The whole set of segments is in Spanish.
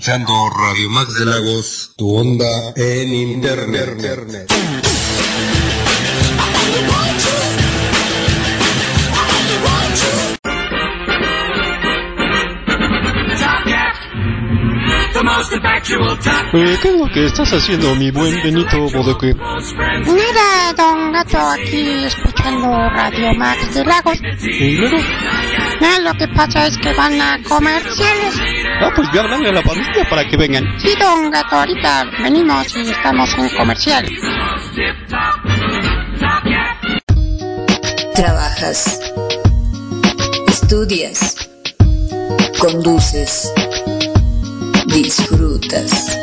Escuchando Radio Max de Lagos, tu onda en internet. Eh, ¿Qué es lo que estás haciendo, mi buen Benito Bodoque? Mira, don Gato, aquí escuchando Radio Max de Lagos. ¿Y luego? Ah, lo que pasa es que van a comerciales. Ah, pues ya hablarle a la familia para que vengan. Sí, don Gato, ahorita venimos y estamos en comercial. Trabajas, estudias, conduces, disfrutas.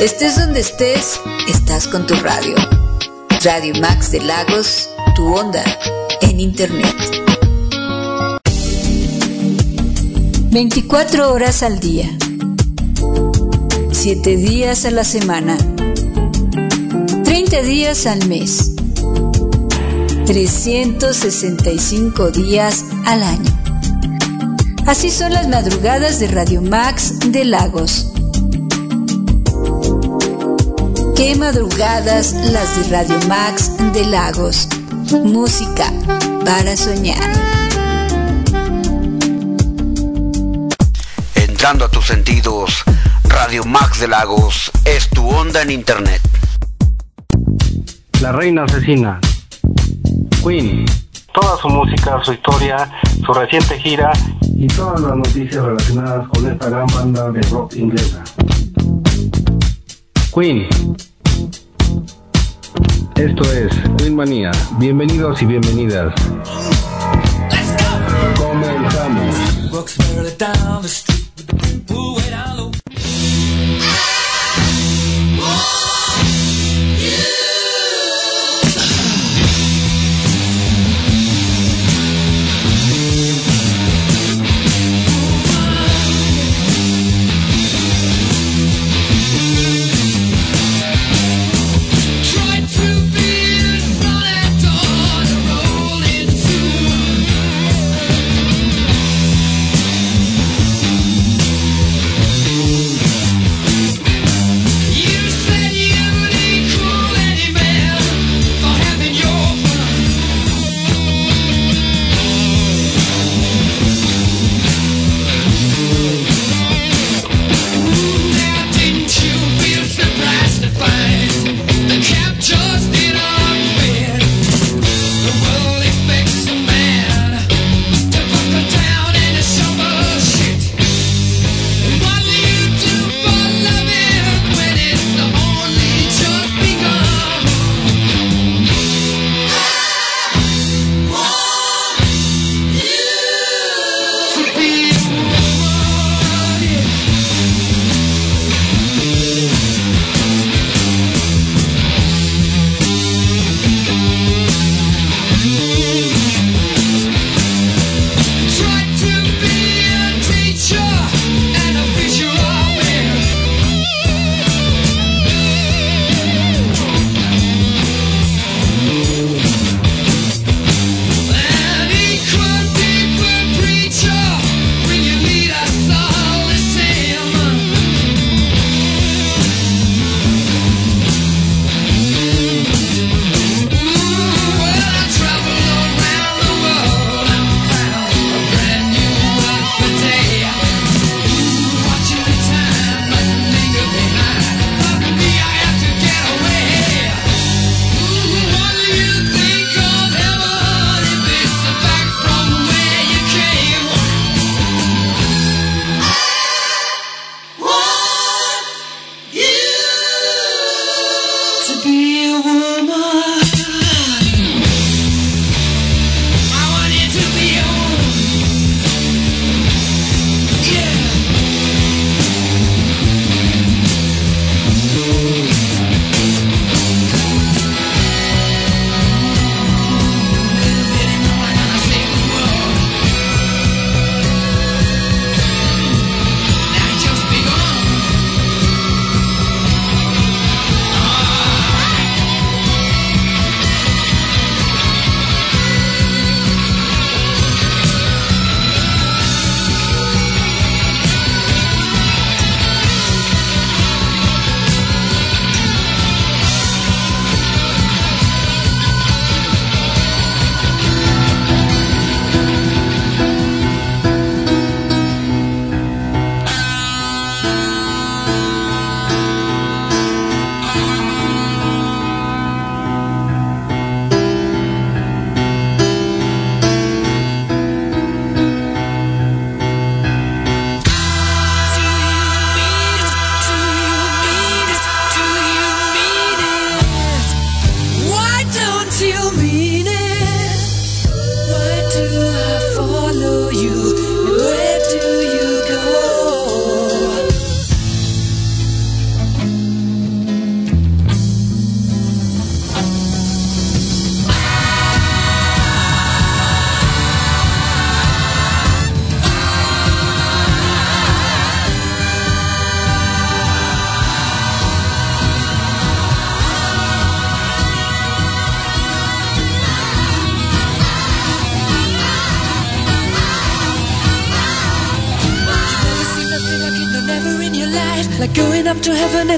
Estés donde estés, estás con tu radio. Radio Max de Lagos, tu onda en internet. 24 horas al día. 7 días a la semana. 30 días al mes. 365 días al año. Así son las madrugadas de Radio Max de Lagos. Qué madrugadas las de Radio Max de Lagos. Música para soñar. Entrando a tus sentidos, Radio Max de Lagos es tu onda en internet. La reina asesina. Queen. Toda su música, su historia, su reciente gira y todas las noticias relacionadas con esta gran banda de rock inglesa. Queen. Esto es Queen Manía. Bienvenidos y bienvenidas. Comenzamos. Night,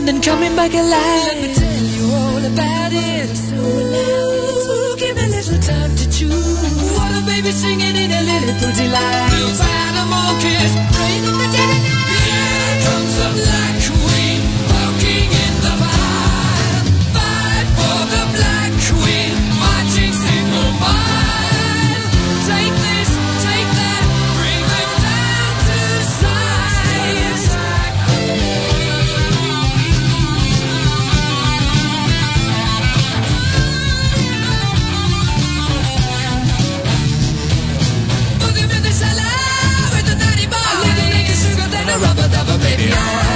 and then coming back alive. Radio.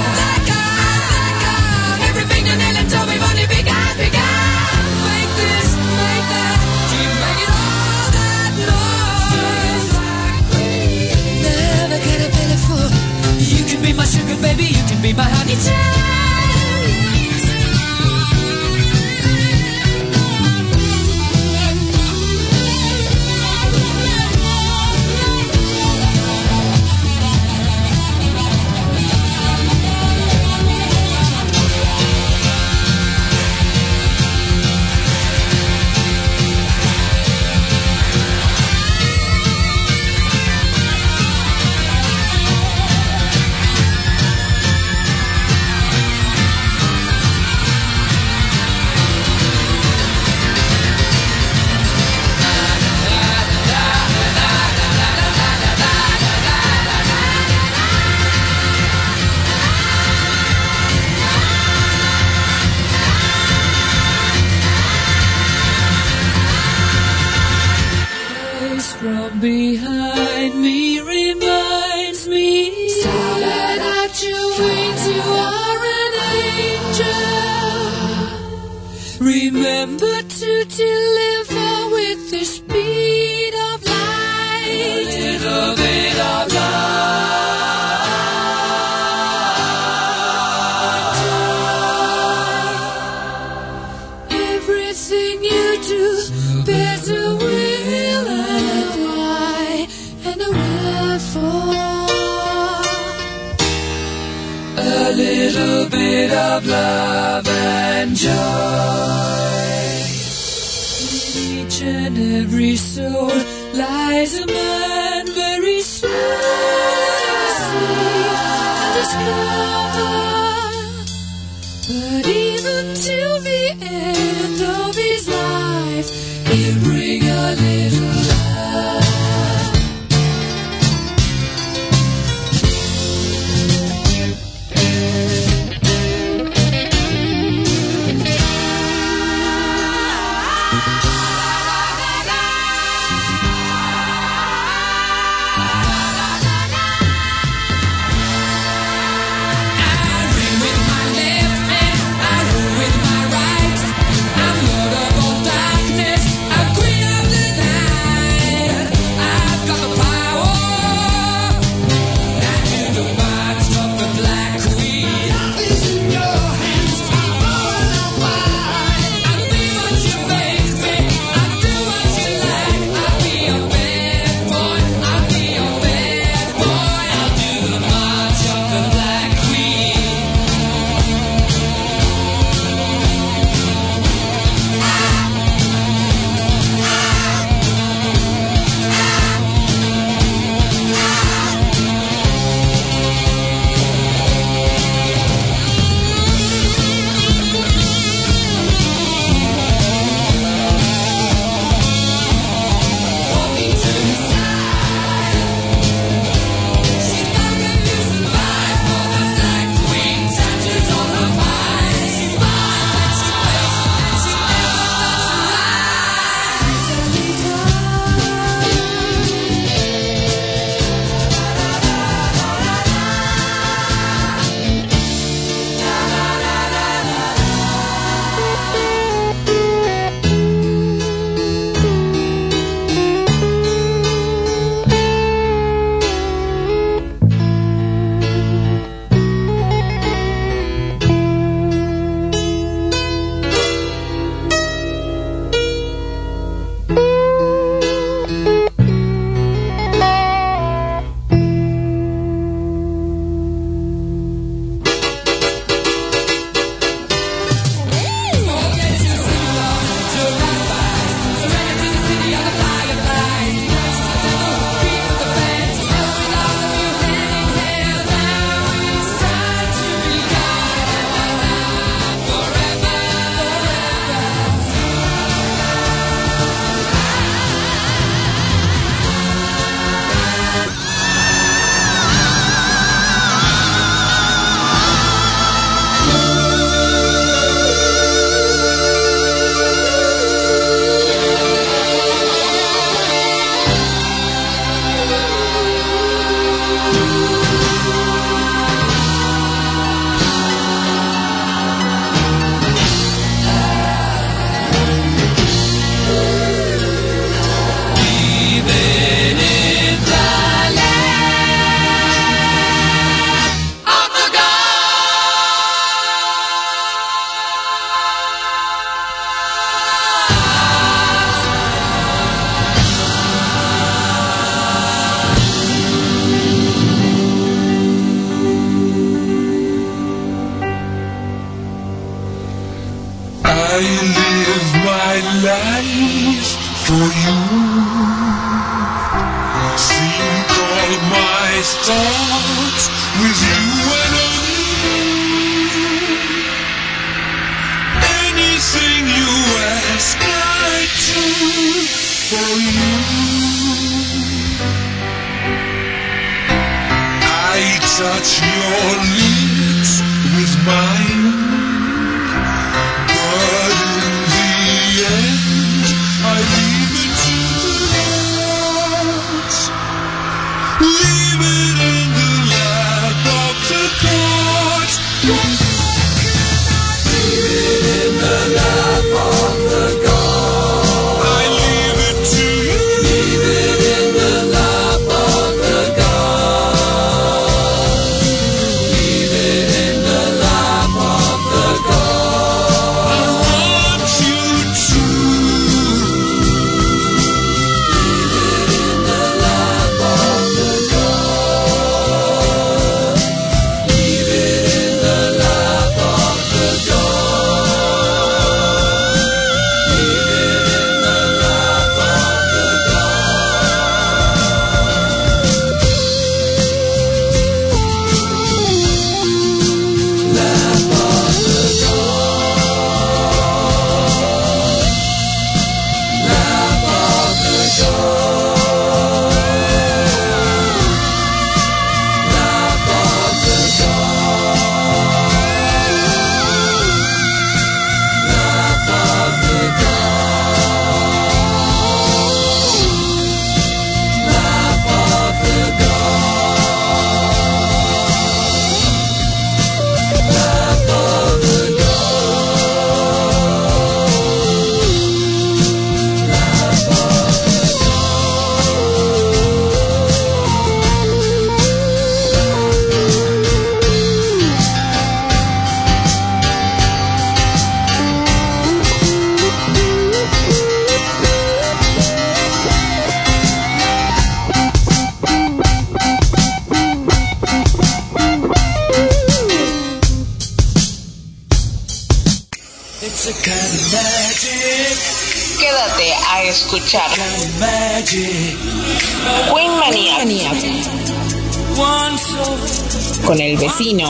Con el vecino.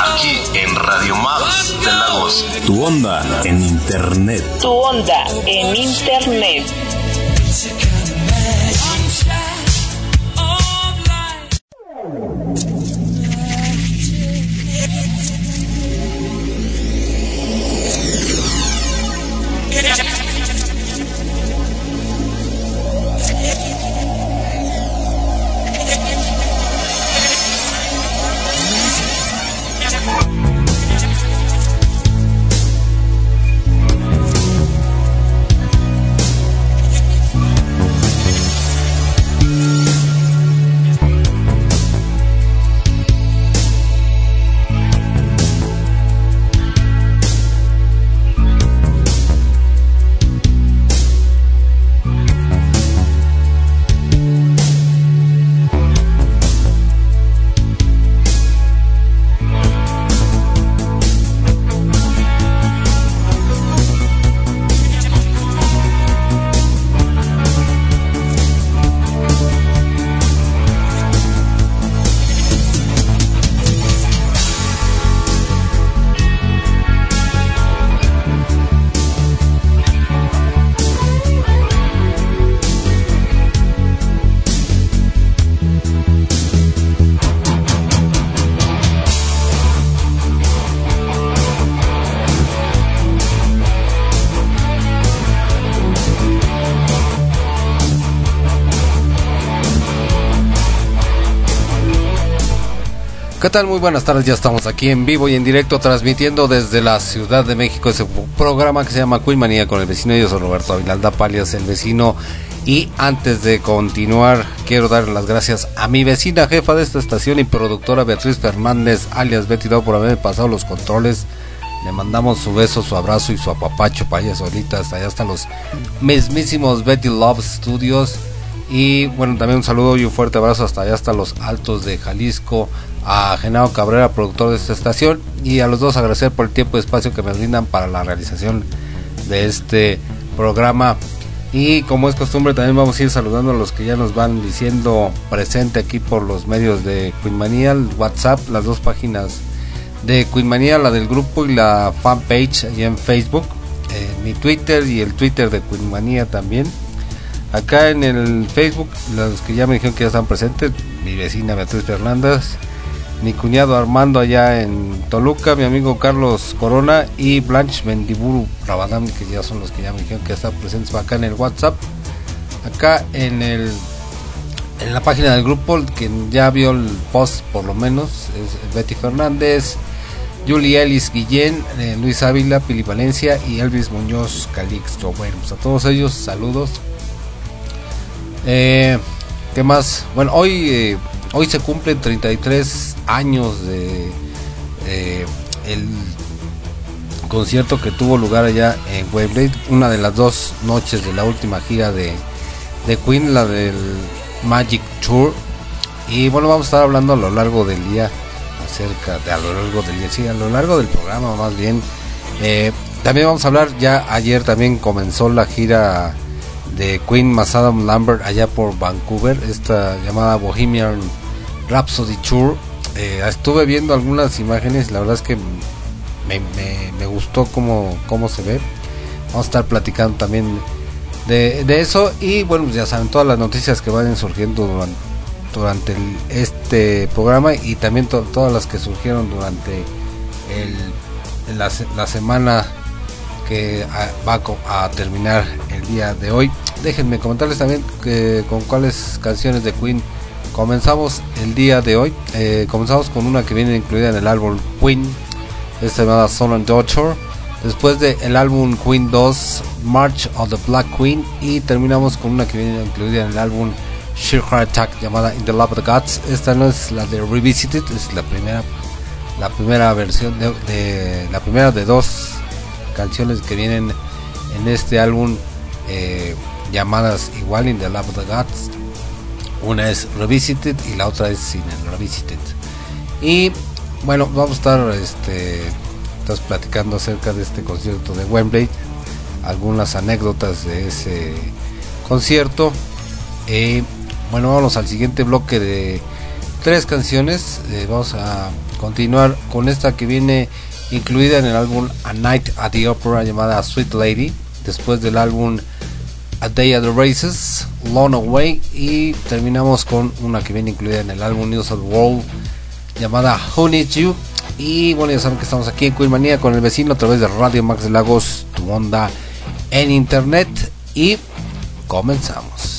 Aquí en Radio Max de Lagos. Tu onda en internet. Tu onda en internet. ¿Qué tal? Muy buenas tardes, ya estamos aquí en vivo y en directo transmitiendo desde la Ciudad de México ese programa que se llama Queen Manía con el vecino. Yo soy Roberto Avilalda Palias, el vecino. Y antes de continuar, quiero dar las gracias a mi vecina jefa de esta estación y productora Beatriz Fernández, alias Betty Dog, por haberme pasado los controles. Le mandamos su beso, su abrazo y su apapacho para ella solita. Hasta allá están los mismísimos Betty Love Studios. Y bueno, también un saludo y un fuerte abrazo hasta allá, hasta los altos de Jalisco, a Genaro Cabrera, productor de esta estación, y a los dos agradecer por el tiempo y espacio que me brindan para la realización de este programa. Y como es costumbre, también vamos a ir saludando a los que ya nos van diciendo presente aquí por los medios de Queenmanía, el WhatsApp, las dos páginas de Queenmanía, la del grupo y la fanpage allá en Facebook, eh, mi Twitter y el Twitter de Queenmanía también. Acá en el Facebook, los que ya me dijeron que ya están presentes, mi vecina Beatriz Fernández, mi cuñado Armando allá en Toluca, mi amigo Carlos Corona y Blanche Mendiburu Rabadán, que ya son los que ya me dijeron que están presentes acá en el WhatsApp. Acá en el en la página del grupo, que ya vio el post por lo menos, es Betty Fernández, Julie Ellis Guillén, eh, Luis Ávila, Pili Valencia y Elvis Muñoz Calixto. Bueno, pues a todos ellos saludos. Eh, ¿Qué más? Bueno, hoy, eh, hoy se cumplen 33 años de eh, el concierto que tuvo lugar allá en Wembley, una de las dos noches de la última gira de, de Queen, la del Magic Tour. Y bueno, vamos a estar hablando a lo largo del día acerca de a lo largo del día, sí, a lo largo del programa más bien. Eh, también vamos a hablar, ya ayer también comenzó la gira de Queen más Adam Lambert allá por Vancouver, esta llamada Bohemian Rhapsody Tour. Eh, estuve viendo algunas imágenes, la verdad es que me, gustó cómo, cómo se ve. Vamos a estar platicando también de, eso y bueno, ya saben todas las noticias que vayan surgiendo durante, este programa y también to- todas las que surgieron durante la, se- la semana que ah, va a terminar el día de hoy. Déjenme comentarles también con cuáles canciones de Queen comenzamos el día de hoy. Eh, comenzamos con una que viene incluida en el álbum Queen, esta llamada Son and Daughter. Después del el álbum Queen 2, March of the Black Queen. Y terminamos con una que viene incluida en el álbum Sheer Heart Attack llamada In the Love of the Gods. Esta no es la de Revisited, es la primera la primera versión de, de- la primera de dos canciones que vienen en este álbum eh, llamadas igual In the Love of the Gods. Una es Revisited y la otra es Sin Revisited. Y bueno, vamos a estar este estás platicando acerca de este concierto de Wembley, algunas anécdotas de ese concierto. Eh, bueno, vamos al siguiente bloque de tres canciones. Eh, vamos a continuar con esta que viene incluida en el álbum A Night at the Opera llamada Sweet Lady. Después del álbum A Day at the Races, Long Away. Y terminamos con una que viene incluida en el álbum News of the World llamada Who Needs You. Y bueno, ya saben que estamos aquí en Queen Manía con el vecino a través de Radio Max de Lagos, tu onda en internet. Y comenzamos.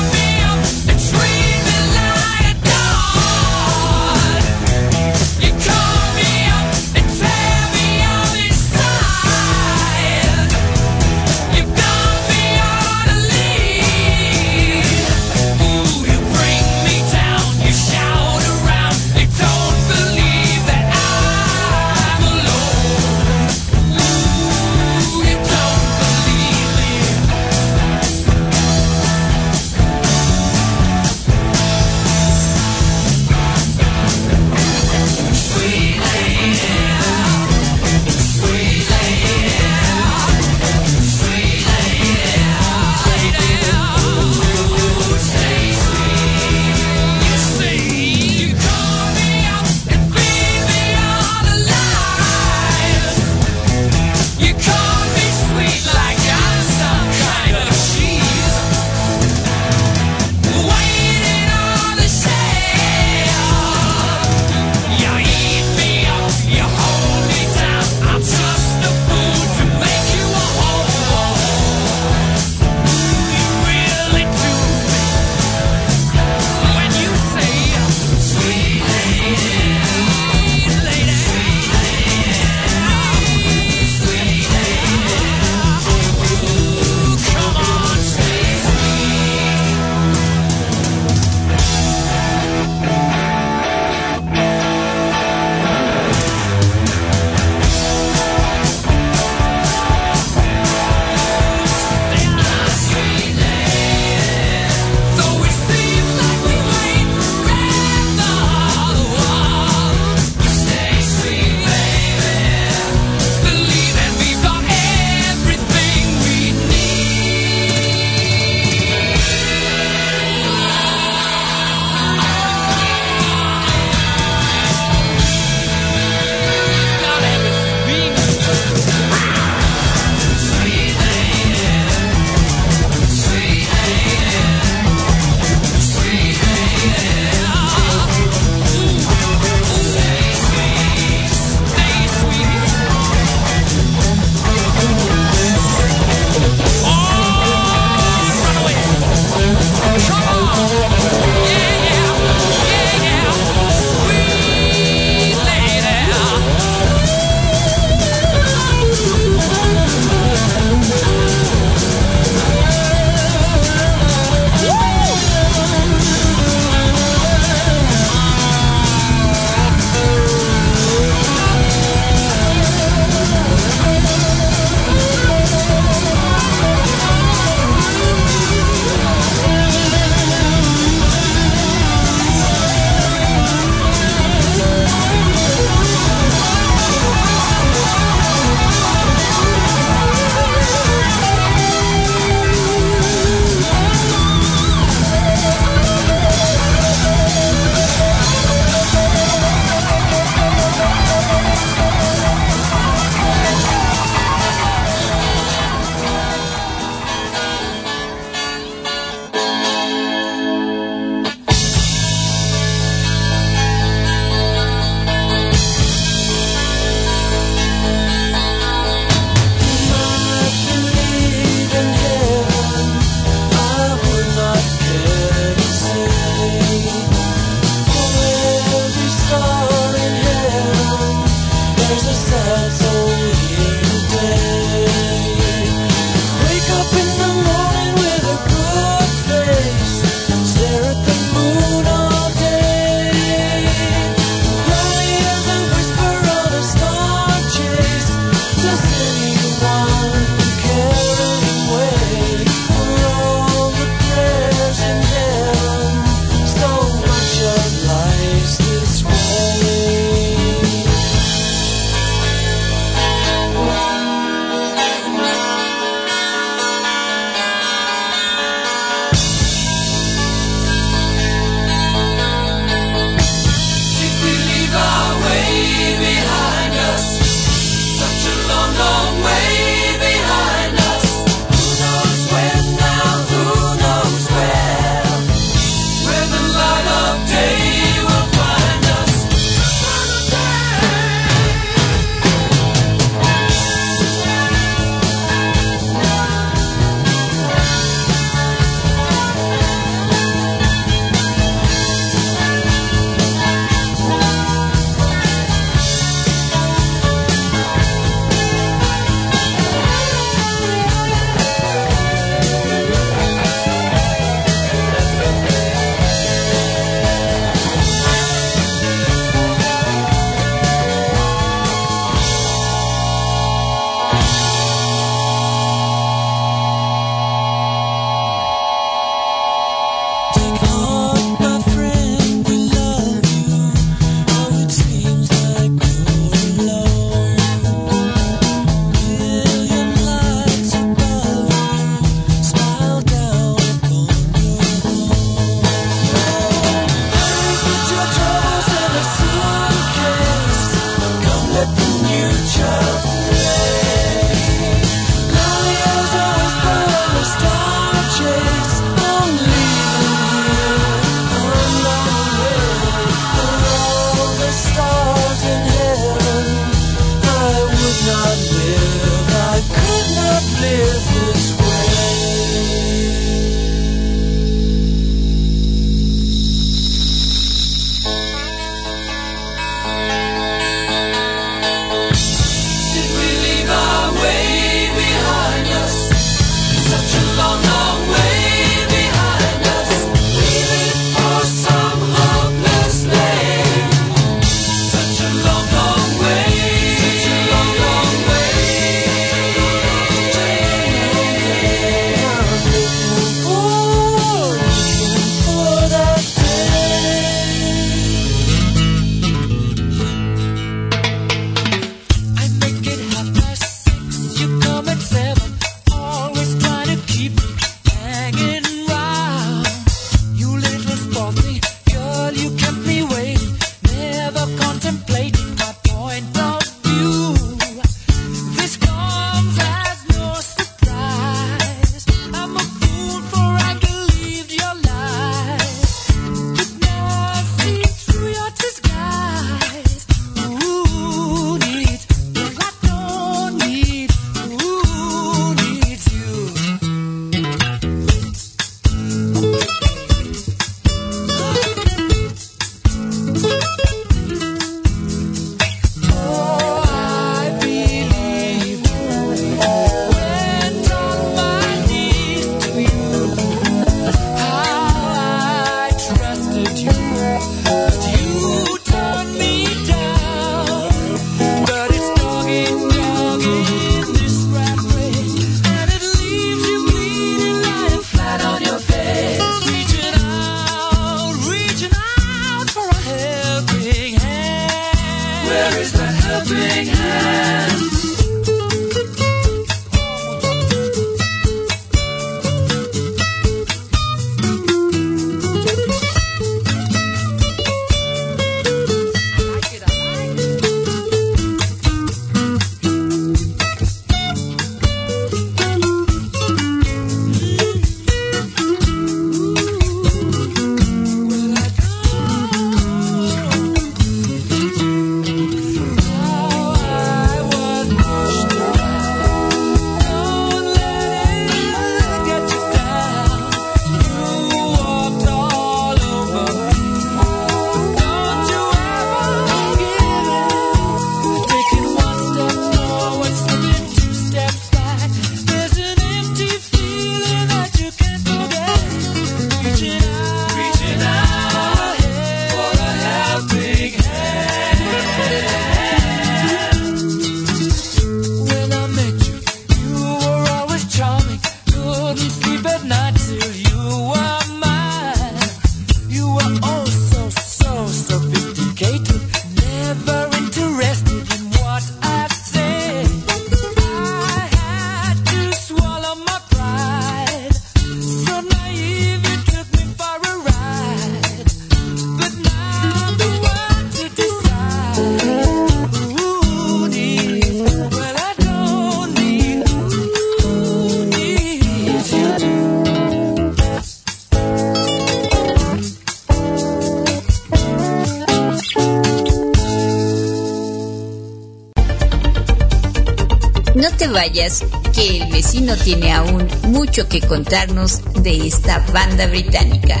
Que el vecino tiene aún mucho que contarnos de esta banda británica,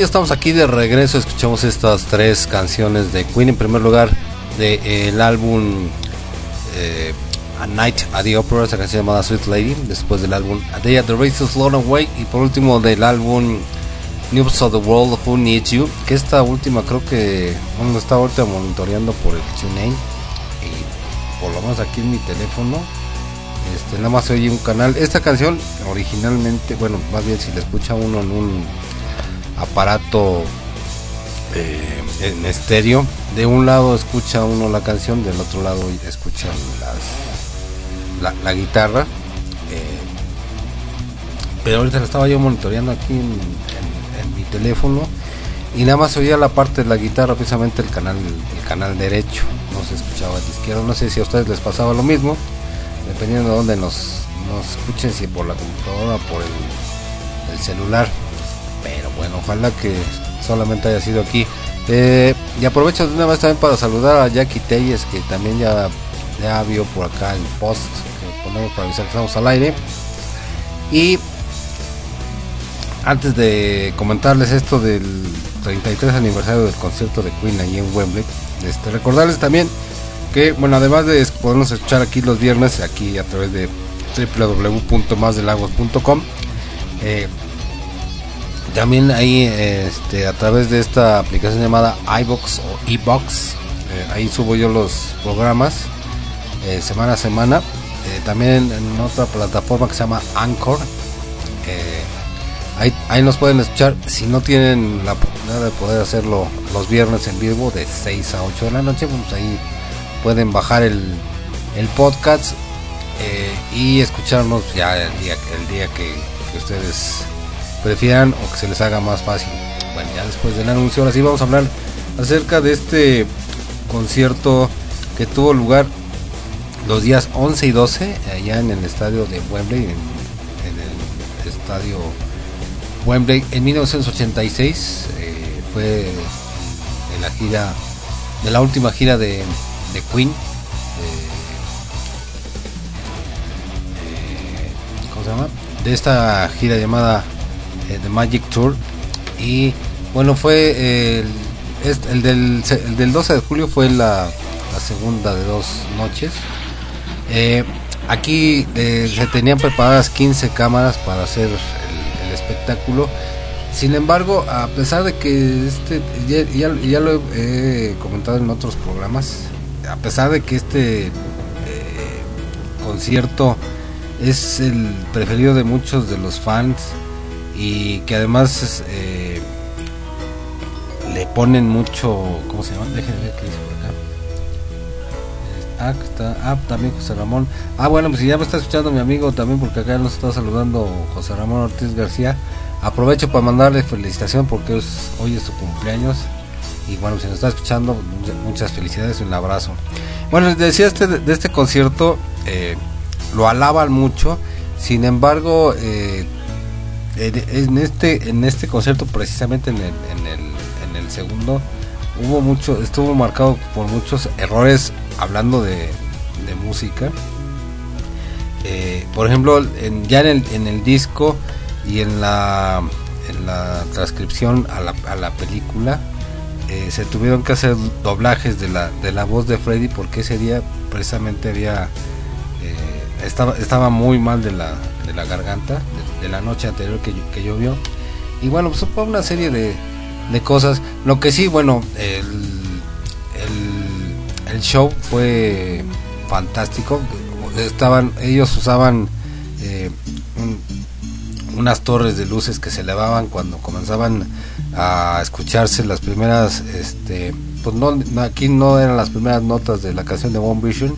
ya estamos aquí de regreso. Escuchamos estas tres canciones de Queen. En primer lugar, del el álbum eh, A Night at the Opera, esa canción llamada Sweet Lady. Después del álbum A Day at the Races, Flown Away. Y por último, del álbum News of the World Who Needs You. Que esta última creo que bueno, está ahorita monitoreando por el TuneIn. Y por lo menos aquí en mi teléfono. Este, nada más oye un canal. Esta canción originalmente, bueno, más bien si la escucha uno en un aparato eh, en estéreo. De un lado escucha uno la canción, del otro lado escucha la, la guitarra. eh, pero ahorita la estaba yo monitoreando aquí en, mi teléfono y nada más oía la parte de la guitarra, precisamente el canal, el canal derecho, no se escuchaba el izquierdo. No sé si a ustedes les pasaba lo mismo, dependiendo de dónde nos, nos escuchen, si por la computadora o por el celular pero bueno, ojalá que solamente haya sido aquí. Eh, y aprovecho de una vez también para saludar a Jackie Telles, que también ya, ya vio por acá el post que ponemos para avisar que estamos al aire. Y antes de comentarles esto del 33 aniversario del concierto de Queen ahí en Wembley, este, recordarles también que, bueno, además de podernos escuchar aquí los viernes, aquí a través de www.masdelagos.com, eh, también ahí este, a través de esta aplicación llamada iBox o eBox, eh, ahí subo yo los programas eh, semana a semana. Eh, también en otra plataforma que se llama Anchor. eh, ahí, ahí nos pueden escuchar si no tienen la oportunidad de poder hacerlo los viernes en vivo de 6 a 8 de la noche. Pues ahí pueden bajar el, el podcast y escucharnos ya el día, el día que ustedes prefieran o que se les haga más fácil. Bueno, ya después del anuncio, ahora sí vamos a hablar acerca de este concierto que tuvo lugar los días 11 y 12 allá en el estadio de Wembley, en, en el estadio Wembley en 1986. eh, fue en la gira, de la última gira de, Queen. eh. De esta gira llamada The Magic Tour. Y bueno fue eh, el, el del, se- el del 12 de julio fue la, segunda de dos noches. Eh, aquí eh, se tenían preparadas 15 cámaras para hacer el, espectáculo. Sin embargo a pesar de que este ya, lo he, comentado en otros programas a pesar de que este eh, concierto es el preferido de muchos de los fans y que además eh, le ponen mucho ¿cómo se llama? déjenme ver qué dice por acá. Ah, está, ah, también José Ramón. Ah bueno pues si ya me está escuchando mi amigo también porque acá nos está saludando José Ramón Ortiz García. Aprovecho para mandarle felicitación porque hoy es su cumpleaños. Y bueno si nos está escuchando muchas felicidades y un abrazo. Bueno les decía este de este concierto eh, lo alaban mucho. Sin embargo eh, en este en este concierto precisamente en el, en el, en el segundo hubo mucho estuvo marcado por muchos errores hablando de, de música. Eh, por ejemplo en- ya en el, en el disco y en la en la transcripción a la, a la película eh, se tuvieron que hacer doblajes de la de la voz de Freddy porque ese día precisamente había eh, estaba estaba muy mal de la de la garganta de, la noche anterior que, que llovió. Y bueno pues fue una serie de, de cosas. Lo que sí bueno el, el, show fue fantástico. Estaban ellos usaban eh, un- unas torres de luces que se elevaban cuando comenzaban a escucharse las primeras, este, pues no, aquí no eran las primeras notas de la canción de One Vision,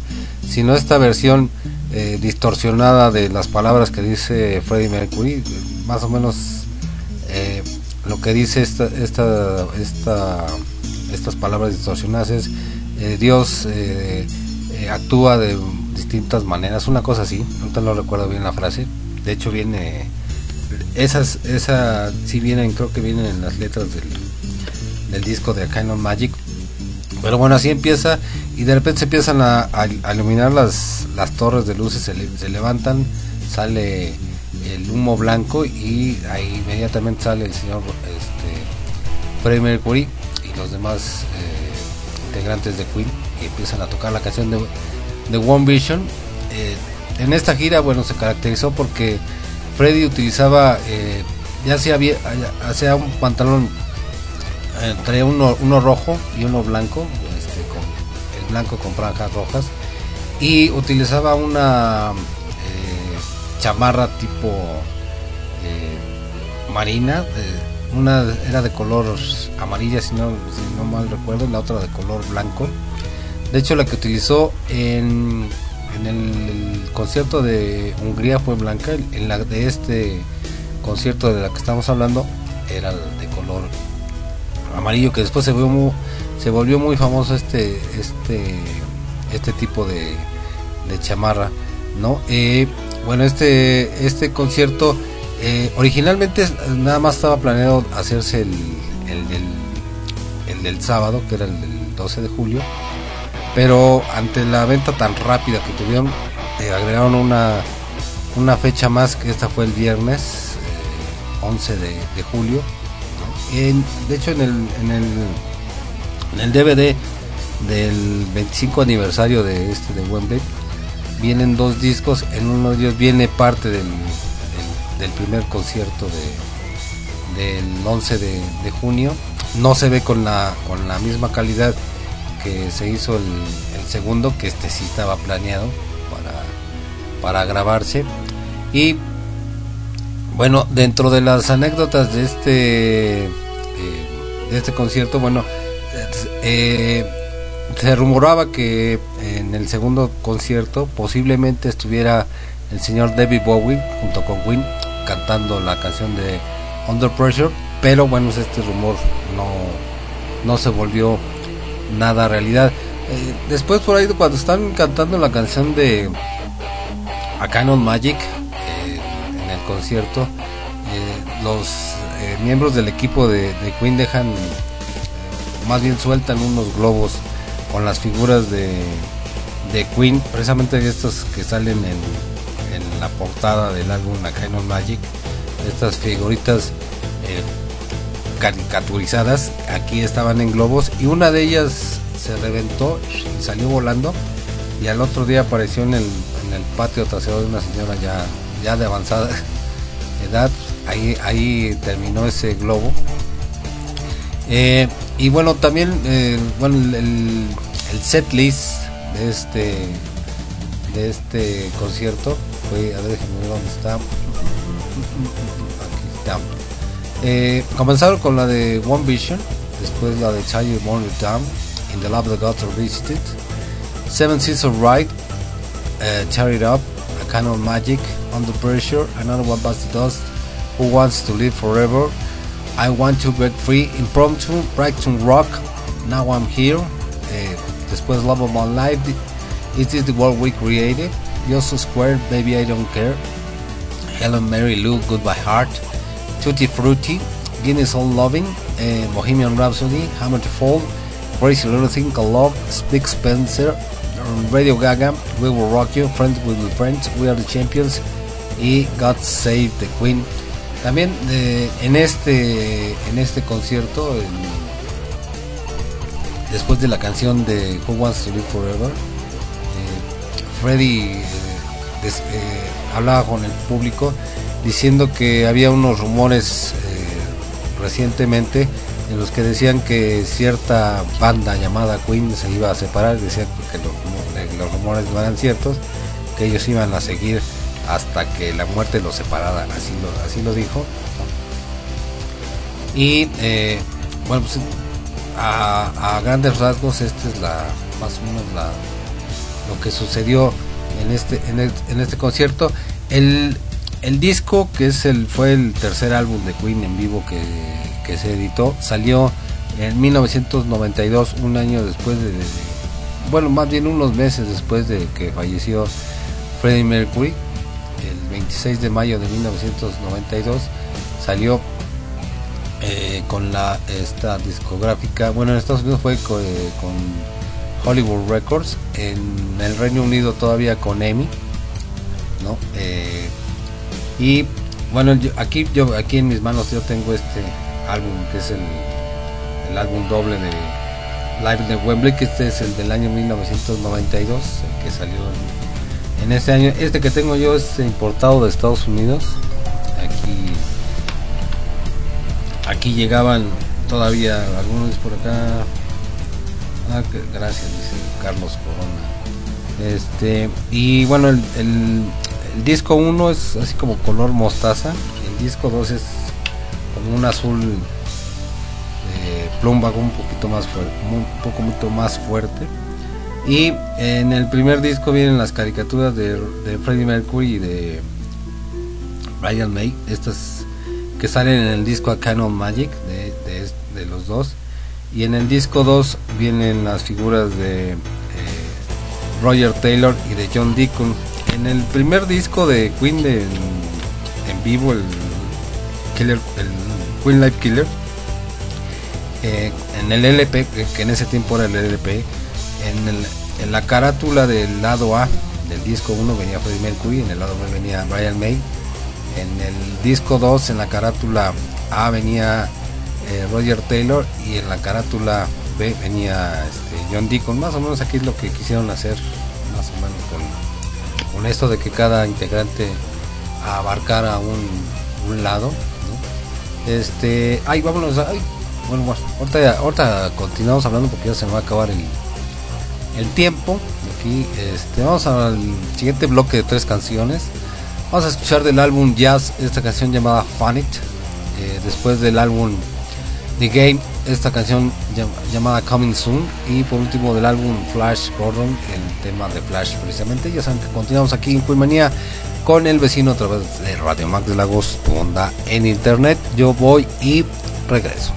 sino esta versión eh, distorsionada de las palabras que dice Freddie Mercury, más o menos eh, lo que dice esta, esta, esta, estas palabras distorsionadas es eh, Dios actúa de distintas maneras, una cosa así, no te lo recuerdo bien la frase, de hecho viene esas, esa sí vienen, creo que vienen en las letras del, del disco de Canon Magic. Pero bueno, así empieza y de repente se empiezan a, iluminar las, las torres de luces, se, se levantan, sale el humo blanco y ahí inmediatamente sale el señor este, Freddie Mercury y los demás eh, integrantes de Queen y empiezan a tocar la canción de, de One Vision. Eh, en esta gira, bueno, se caracterizó porque Freddy utilizaba, eh, ya sea, había, hacía un pantalón, eh, traía uno, uno rojo y uno blanco, este, el blanco con franjas rojas, y utilizaba una eh, chamarra tipo eh, marina, una era de color amarilla, si no, si no mal recuerdo, y la otra de color blanco. De hecho, la que utilizó en, en el, concierto de Hungría fue blanca. En la de este concierto de la que estamos hablando era de color amarillo, que después se volvió muy, se volvió muy famoso este este este tipo de, chamarra, ¿no? Eh, bueno, este este concierto eh, originalmente nada más estaba planeado hacerse el, el del el del sábado, que era el del 12 de julio pero ante la venta tan rápida que tuvieron eh, agregaron una una fecha más que esta fue el viernes eh, 11 de, de julio De hecho en el, en el en el DVD del 25 aniversario de este de Wembley vienen dos discos en uno de ellos viene parte del, del, primer concierto de del 11 de, junio no se ve con la con la misma calidad que se hizo el, segundo, que este sí estaba planeado para, para grabarse. Y bueno, dentro de las anécdotas de este, este concierto, bueno, eh, se rumoraba que en el segundo concierto posiblemente estuviera el señor David Bowie junto con Queen cantando la canción de Under Pressure, pero bueno, este rumor no, no se volvió nada realidad. Eh, después por ahí cuando están cantando la canción de A Canon Magic eh, en el concierto, los eh, miembros del equipo de, Queen dejan, eh, más bien sueltan unos globos con las figuras de, de Queen, precisamente estos que salen en, la portada del álbum A Canon Magic, estas figuritas eh, caricaturizadas. Aquí estaban en globos y una de ellas se reventó y salió volando. Y al otro día apareció en el, en el patio trasero de una señora ya, ya de avanzada edad ahí, ahí terminó ese globo. Eh, y bueno también eh, bueno el, el, el set list de este de este concierto fue a ver déjenme dónde está. Aquí está. Eh, comenzaron con la de One Vision, después la de Child Born Down, In the Love the Gods Are Visited, Seven Seas of Ride, uh, Tear It Up, A Canon Magic, Under Pressure, Another One Bites the Dust, Who Wants to Live Forever, I Want to Break Free, Impromptu, Brighton Rock, Now I'm Here, eh, después Love of My Life, It is the World We Created, Just Square, Baby I Don't Care, Helen Mary Lou, Goodbye Heart, Tutti Frutti, Guinness All Loving, eh, Bohemian Rhapsody, Hammer to Fall, Crazy Little Thing Called Love, Big Spencer, Radio Gaga, We Will Rock You, Friends Will Friends, We Are the Champions y God Save the Queen. También en este en este concierto, después de la canción de Who Wants to Live Forever, eh, Freddy eh, eh, hablaba con el público diciendo que había unos rumores recientemente en los que decían que cierta banda llamada Queen se iba a separar, decían que los rumores no eran ciertos, que ellos iban a seguir hasta que la muerte los separara, así lo, así lo dijo. Y eh, bueno, pues a, grandes rasgos, esta es la más o menos la, lo que sucedió en este, en, en este concierto. El, el disco, que es el, fue el tercer álbum de Queen en vivo que, que se editó, salió en 1992, un año después de, de- bueno, más bien unos meses después de que falleció Freddie Mercury, el 26 de mayo de 1992, salió eh, con la esta discográfica, bueno en Estados Unidos fue eh, con, Hollywood Records, en el Reino Unido todavía con EMI, ¿no? Eh, y bueno, aquí yo aquí en mis manos yo tengo este álbum que es el, el álbum doble de Live de Wembley, que este es el del año 1992, el que salió en, en este año. Este que tengo yo es importado de Estados Unidos. Aquí aquí llegaban todavía algunos por acá. Ah, gracias, dice Carlos Corona. Este, y bueno, el, el- disco 1 es así como color mostaza. El disco 2 es como un azul eh, plumbago un poquito más fuerte, un poco mucho más fuerte. Y en el primer disco vienen las caricaturas de, Freddie Mercury y de Brian May, estas que salen en el disco A Canon Magic de, de, los dos. Y en el disco 2 vienen las figuras de eh, Roger Taylor y de John Deacon. En el primer disco de Queen de, en, vivo, el Killer, el Queen Life Killer, eh, en el LP, que en ese tiempo era el LP, en, el- en la carátula del lado A del disco 1 venía Freddie Mercury, en el lado B venía Brian May, en el disco 2 en la carátula A venía eh, Roger Taylor y en la carátula B venía este, John Deacon, más o menos aquí es lo que quisieron hacer, más o menos con, con esto de que cada integrante abarcara un, un lado. Este, ay, vámonos, ay, bueno, bueno, ahorita, ahorita continuamos hablando porque ya se me va a acabar el, el tiempo. Aquí, este, vamos al siguiente bloque de tres canciones. Vamos a escuchar del álbum Jazz esta canción llamada Fun It. eh, después del álbum The Game, esta canción llam- llamada Coming Soon. Y por último del álbum Flash Gordon, el tema de Flash precisamente. Ya saben que continuamos aquí en Manía con el vecino a través de Radio Max de Lagos, tu onda en internet. Yo voy y regreso.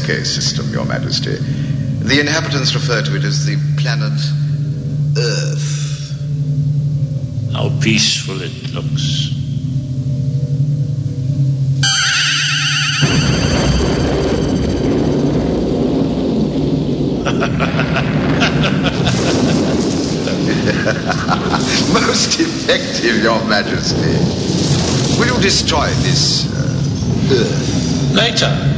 Body in the SK system, Your Majesty. The inhabitants refer to it as the planet Earth. How peaceful it looks. Most effective, Your Majesty. Will you destroy this uh, Earth? Later.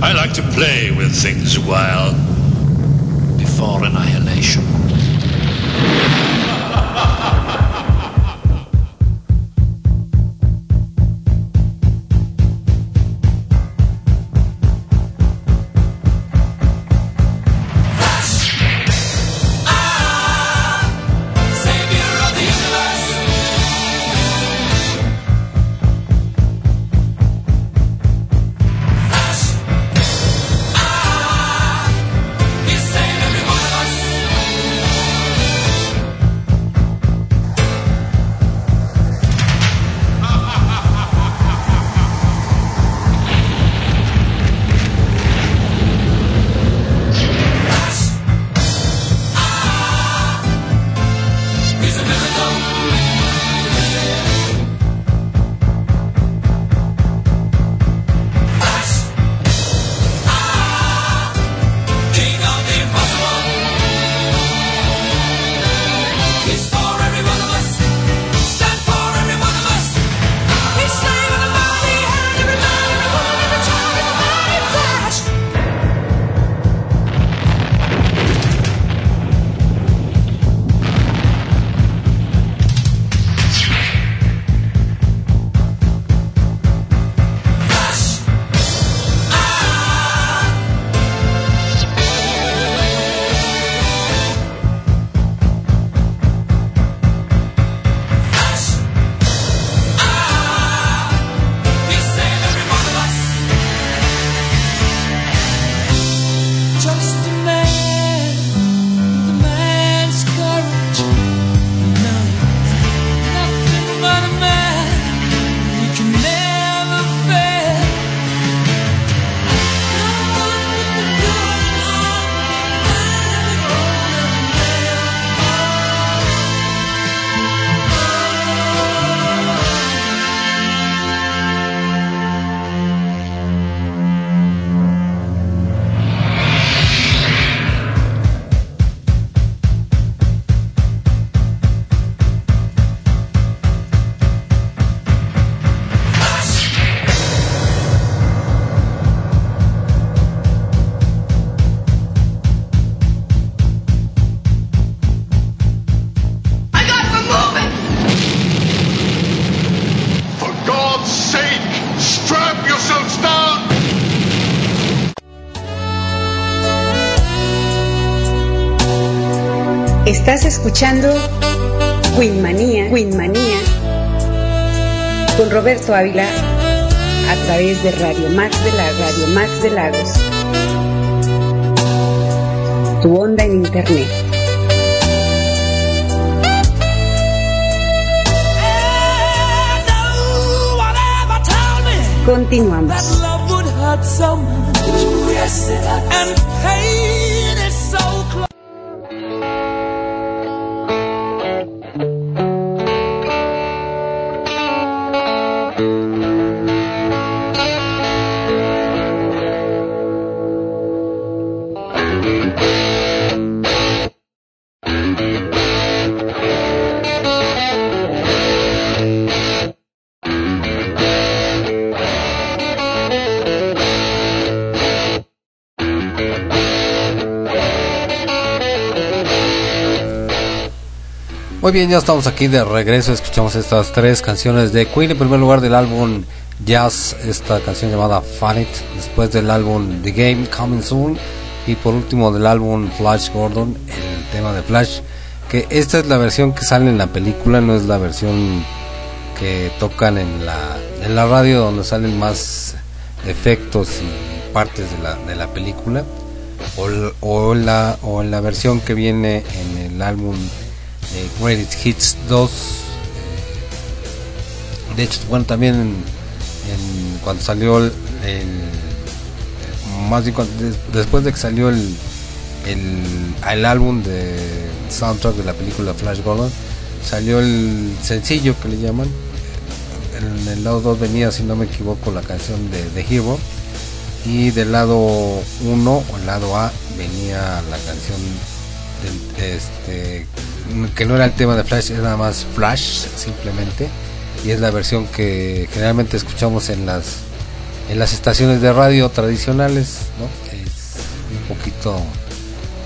I like to play with things a while before annihilation. Escuchando Winmanía, Winmanía con Roberto Ávila a través de Radio Max de la Radio Max de Lagos. Tu onda en internet. Continuamos. Muy bien, ya estamos aquí de regreso. Escuchamos estas tres canciones de Queen. En primer lugar del álbum Jazz, esta canción llamada Fan It. Después del álbum The Game Coming Soon. Y por último del álbum Flash Gordon, el tema de Flash. Que esta es la versión que sale en la película, no es la versión que tocan en la, en la radio donde salen más efectos y partes de la, de la película. O, o la, o en la versión que viene en el álbum eh, Greatest Hits 2 eh, de hecho bueno también en, cuando salió el, más bien cuando- des- después de que salió el, el, el álbum de soundtrack de la película Flash Gordon salió el sencillo que le llaman. En el lado 2 venía si no me equivoco la canción de The Hero. Y del lado 1 o el lado A venía la canción este que no era el tema de Flash, era nada más Flash simplemente y es la versión que generalmente escuchamos en las en las estaciones de radio tradicionales, ¿no? Es un poquito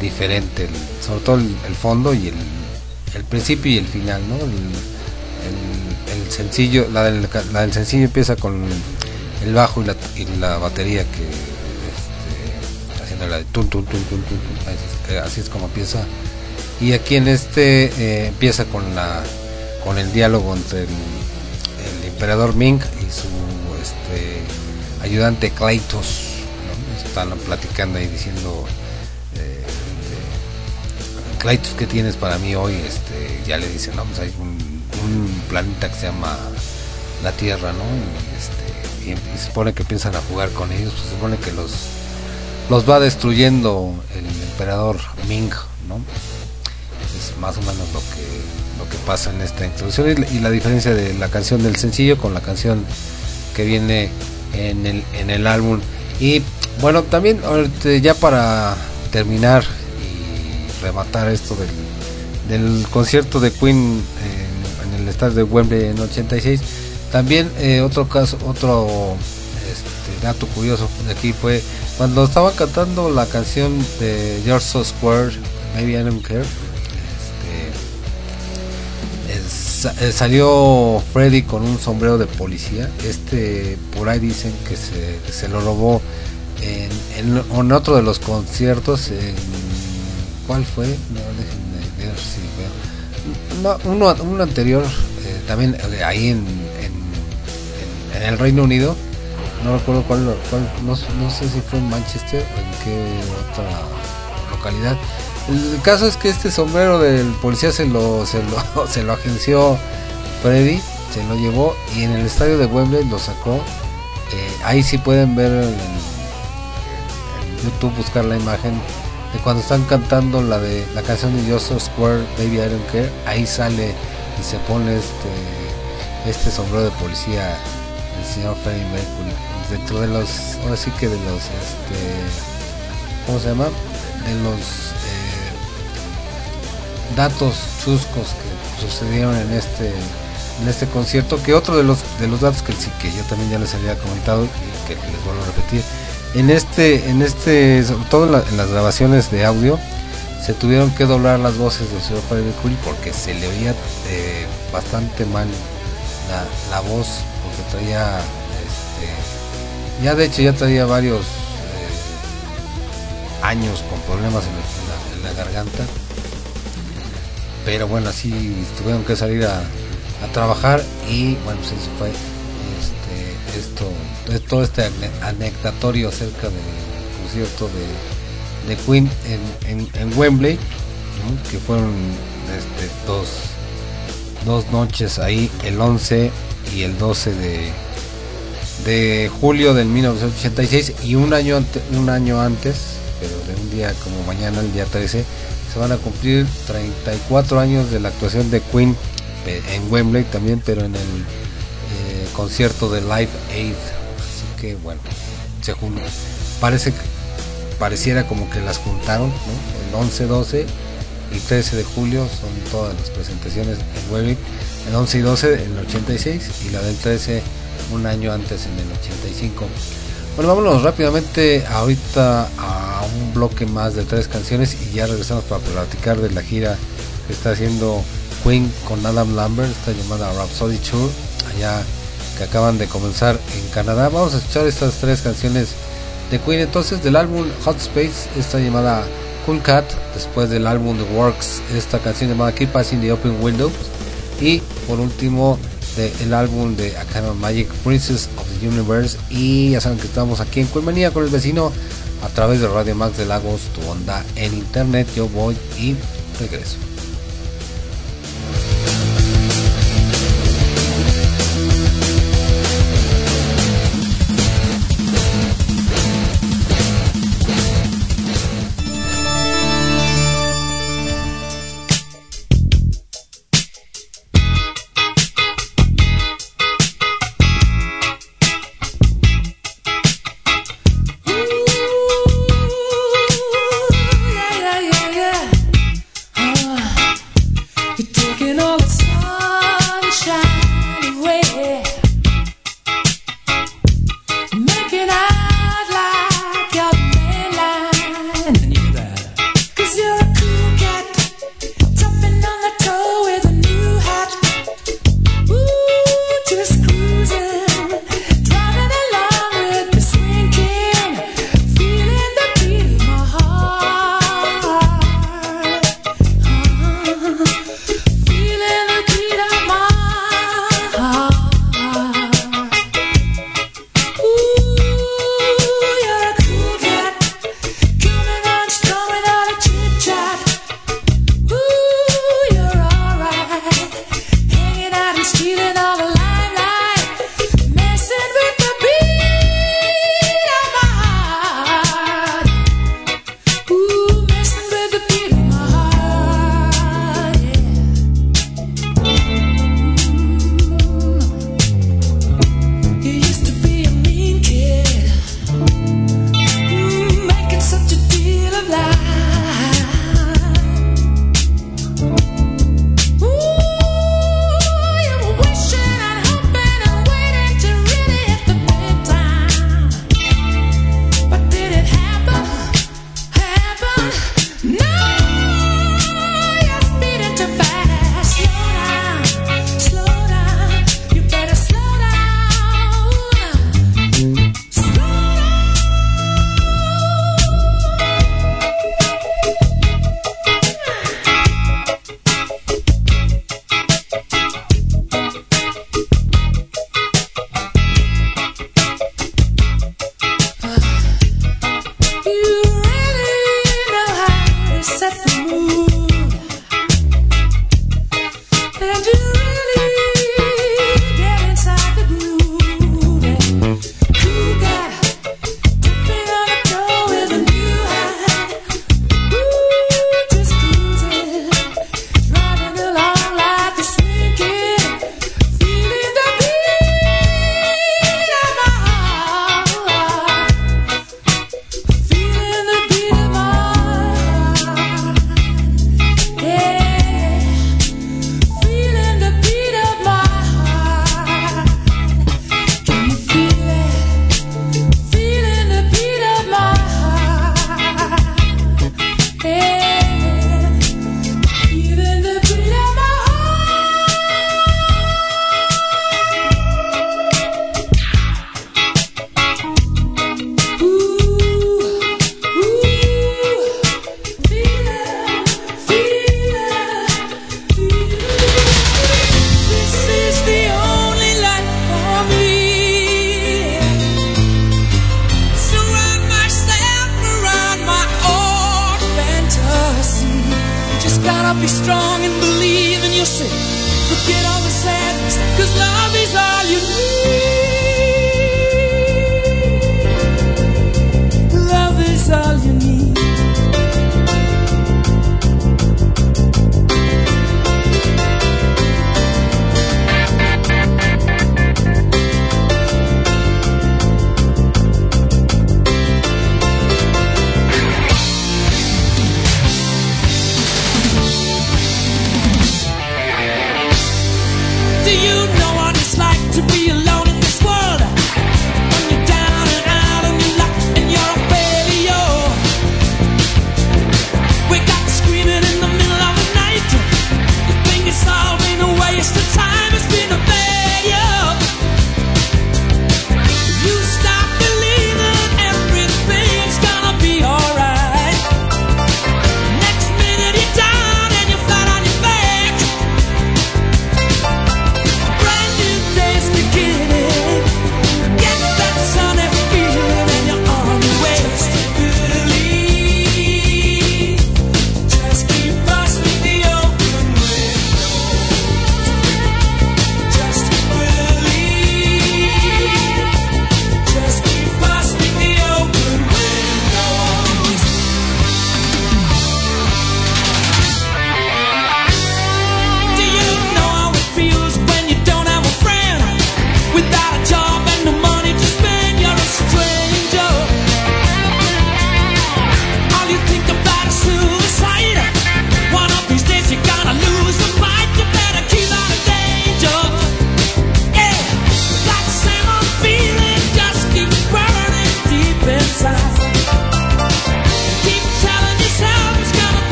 diferente, sobre todo el, fondo y el, principio y el final, ¿no? El, el- sencillo, la del, sencillo empieza con el bajo y la, y la batería que este, haciendo la de tun, tun, tun, tun, tun, tun, así es como empieza. Y aquí en este eh, empieza con la con el diálogo entre el, emperador Ming y su este ayudante ¿no? están platicando ahí diciendo eh, eh, qué tienes para mí hoy este ya le dicen no pues hay un, un planeta que se llama la Tierra no y, este, y, y se supone que piensan a jugar con ellos pues se supone que los los va destruyendo el emperador Ming no es más o menos lo que lo que pasa en esta introducción. Y la, diferencia de la canción del sencillo con la canción que viene en el en el álbum. Y bueno también ya para terminar y rematar esto del, del concierto de Queen en, el estadio de Wembley en 86 también eh, otro caso otro dato curioso de aquí fue cuando estaban cantando la canción de You're So Square Maybe I Don't Care es- eh, salió Freddy con un sombrero de policía. Este, por ahí dicen que se, se lo robó en, en- otro de los conciertos. En, ¿Cuál fue? No, déjenme ver si veo. No, uno, anterior, eh, también eh, ahí en- en el Reino Unido. No recuerdo cuál, cuál no, no sé si fue en Manchester o en qué otra localidad. El caso es que este sombrero del policía se lo, se lo, se lo agenció Freddy, se lo llevó y en el estadio de Wembley lo sacó. Eh, ahí sí pueden ver en, en YouTube, buscar la imagen de cuando están cantando la de la canción de Joseph Square, Baby I Don't Care. Ahí sale y se pone este, este sombrero de policía del señor Freddie Mercury. Dentro de los, ahora sí que de los, este, ¿cómo se llama? De los eh, datos chuscos que sucedieron en este en este concierto que otro de los de los datos que sí que yo también ya les había comentado y que les vuelvo a repetir en este en este sobre todo en las grabaciones de audio se tuvieron que doblar las voces del señor Freddie Mercury porque se le oía eh, bastante mal la, la voz traía este, ya de hecho ya traía varios eh, años con problemas en la, garganta. Pero bueno, así tuvieron que salir a, trabajar y bueno, pues eso fue este, esto, todo este ane- anecdatorio acerca del concierto de, de Queen en, en, Wembley, que fueron este, dos, dos noches ahí, el 11 y el 12 de, de julio del 1986 y un año, un año antes, pero de un día como mañana, el día 13, se van a cumplir 34 años de la actuación de Queen eh, en Wembley también, pero en el eh, concierto de Live Aid. Así que bueno, se jun- parece pareciera como que las juntaron, ¿no? El 11, 12 y 13 de julio son todas las presentaciones en Wembley. El 11 y 12 en el 86 y la del 13 un año antes en el 85. Bueno, vámonos rápidamente ahorita a un bloque más de tres canciones y ya regresamos para platicar de la gira que está haciendo Queen con Adam Lambert, esta llamada Rhapsody Tour, allá que acaban de comenzar en Canadá. Vamos a escuchar estas tres canciones de Queen entonces del álbum Hot Space, esta llamada Cool Cat, después del álbum The Works, esta canción llamada Keep Passing the Open Windows y por último del álbum de A Magic Princess of the Universe y ya saben que estamos aquí en Cuemanía con el vecino a través de Radio Max de Lagos, tu onda en internet, yo voy y regreso.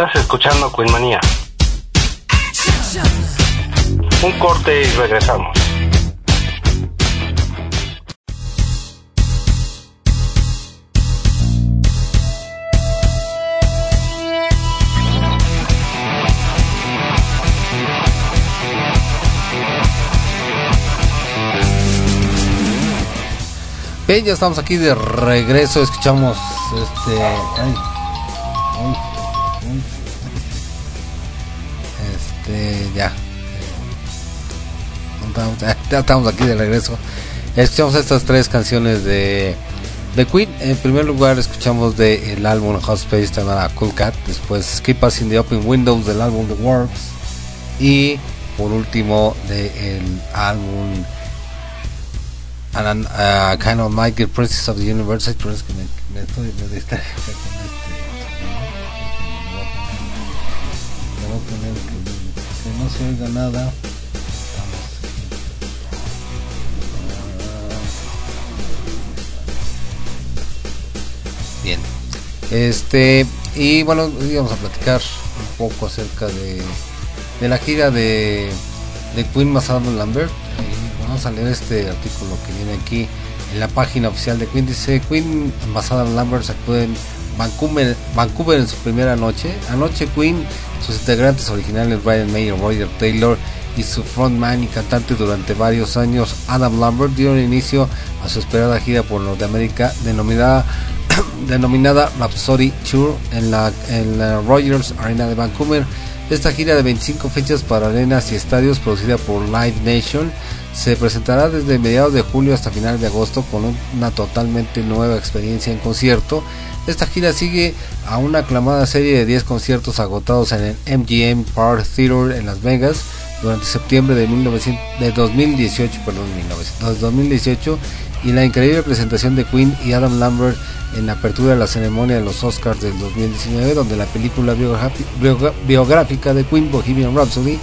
Estás escuchando Queen Manía. Un corte y regresamos. Bien, ya estamos aquí de regreso. Escuchamos este. Este, ya. Estamos aquí de regreso. Escuchamos estas tres canciones de, de Queen. En primer lugar, escuchamos del el álbum Hot Space llamada Cool Cat. Después, Keep Us the Open Windows del álbum The Works. Y por último, del álbum and uh, kind of Michael Princess of the Universe que me, estoy me no se oiga nada. Bien. Este y bueno íbamos a platicar un poco acerca de, de la gira de de Queen más Adam Lambert. Y vamos a leer este artículo que viene aquí en la página oficial de Queen. Dice Queen más Adam Lambert se actuó en Vancouver, Vancouver en su primera noche. Anoche Queen sus integrantes originales Brian May Roger Taylor y su frontman y cantante durante varios años Adam Lambert dieron inicio a su esperada gira por Norteamérica denominada denominada Rhapsody Tour en la, en la Rogers Arena de Vancouver. Esta gira de 25 fechas para arenas y estadios producida por Live Nation se presentará desde mediados de julio hasta finales de agosto con un- una totalmente nueva experiencia en concierto. Esta gira sigue a una aclamada serie de 10 conciertos agotados en el MGM Park Theater en Las Vegas durante septiembre de, 1900 de 2018, perdón, 1900, 2018 y la increíble presentación de Queen y Adam Lambert en la apertura de la ceremonia de los Oscars del 2019 donde la película biográfica de Queen Bohemian Rhapsody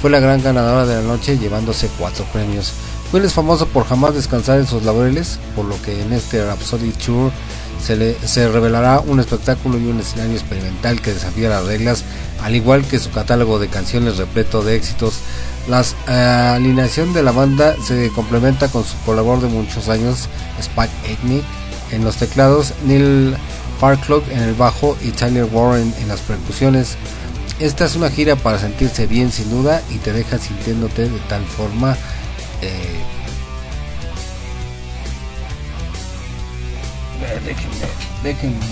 fue la gran ganadora de la noche llevándose cuatro premios. Queen es famoso por jamás descansar en sus laureles, por lo que en este Rhapsody Tour se, le, se revelará un espectáculo y un escenario experimental que desafía las reglas, al igual que su catálogo de canciones repleto de éxitos. La alineación de la banda se complementa con su colaborador de muchos años, Spike Edney, en los teclados, Neil Farclough en el bajo y Tyler Warren en las percusiones. Esta es una gira para sentirse bien sin duda y te deja sintiéndote de tal forma eh, déjenme, déjenme.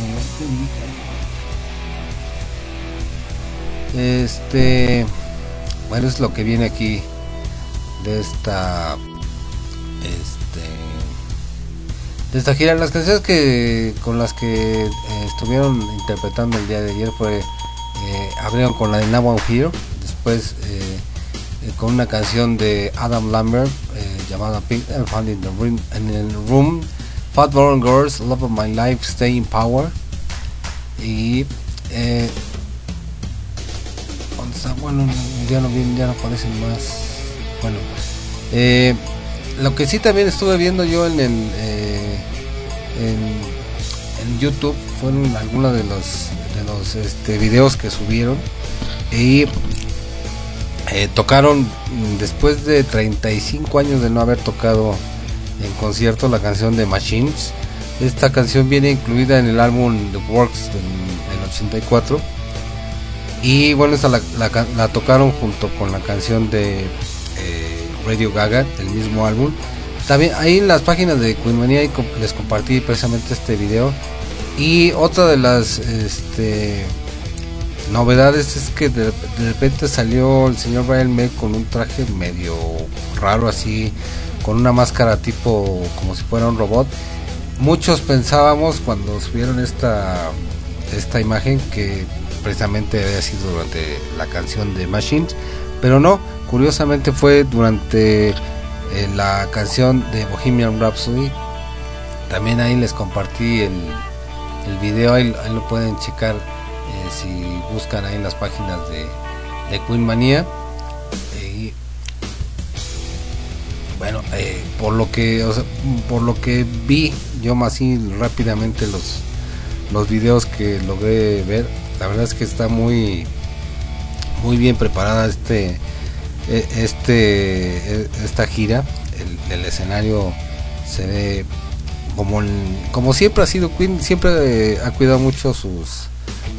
Este, bueno, es lo que viene aquí de esta, este, de esta gira. Las canciones que con las que eh, estuvieron interpretando el día de ayer fue eh, abrieron con la de Now I'm Here, después eh, con una canción de Adam Lambert llamada Pink Elephant in the Room, en el room Fat Bottom Girls, Love of My Life, Stay in Power. Y eh. Bueno, ya no ya no aparecen más. Bueno, eh, lo que sí también estuve viendo yo en el eh, en, YouTube fueron algunos de los de los este, videos que subieron y eh, tocaron después de 35 años de no haber tocado en concierto la canción de Machines. Esta canción viene incluida en el álbum The Works del, del 84 y bueno, esta la, la- la tocaron junto con la canción de eh, Radio Gaga del mismo álbum. También ahí en las páginas de Queen Mania ahí com- les compartí precisamente este video. Y otra de las este, novedades es que de, de repente salió el señor Brian May con un traje medio raro así, con una máscara tipo como si fuera un robot. Muchos pensábamos cuando subieron esta, esta imagen que precisamente había sido durante la canción de Machines, pero no, curiosamente fue durante eh, la canción de Bohemian Rhapsody. También ahí les compartí el, el video, ahí, lo pueden checar eh, si buscan ahí en las páginas de, de Queen Manía. Bueno, eh, por lo que por lo que vi yo más así rápidamente los los videos que logré ver, la verdad es que está muy muy bien preparada este eh, este eh, esta gira, el, escenario se ve como como siempre ha sido Queen, siempre eh, ha cuidado mucho sus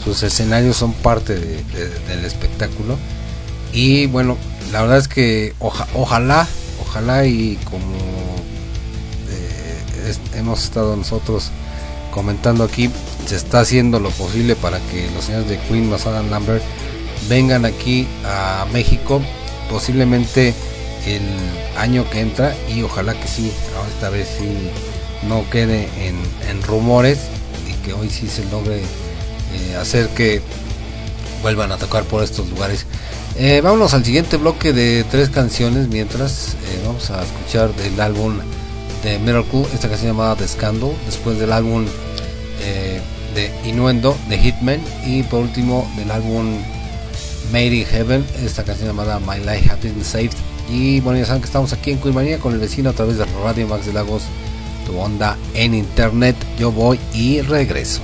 sus escenarios son parte de- de- del espectáculo. Y bueno la verdad es que oja- ojalá ojalá y como eh, hemos estado nosotros comentando aquí se está haciendo lo posible para que los señores de Queen más Adam Lambert vengan aquí a México posiblemente el año que entra y ojalá que sí esta vez sí no quede en, en rumores y que hoy sí se logre eh, hacer que vuelvan a tocar por estos lugares eh, vámonos al siguiente bloque de tres canciones mientras eh, vamos a escuchar del álbum de Miracle esta canción llamada The Scandal después del álbum eh, de Innuendo de Hitman y por último del álbum Made in Heaven esta canción llamada My Life Has Been Saved. Y bueno ya saben que estamos aquí en Queen Manía con el vecino a través de Radio Max de Lagos tu onda en internet. Yo voy y regreso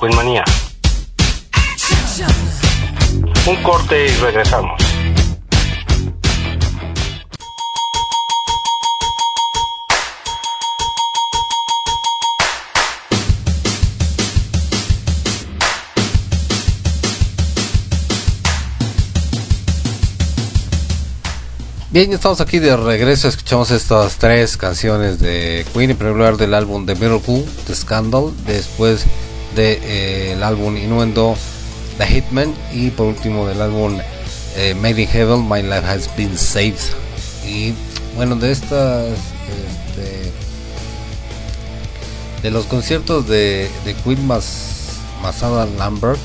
Queen Manía. Un corte y regresamos. Bien, estamos aquí de regreso. Escuchamos estas tres canciones de Queen. En primer lugar, del álbum The Miracle, The Scandal. Después del álbum Innuendo, The Hitman. Y por último, del álbum eh, Made in Heaven, My Life Has Been Saved. Y bueno, de estas. este, de los conciertos de, de Queen más, más Lambert.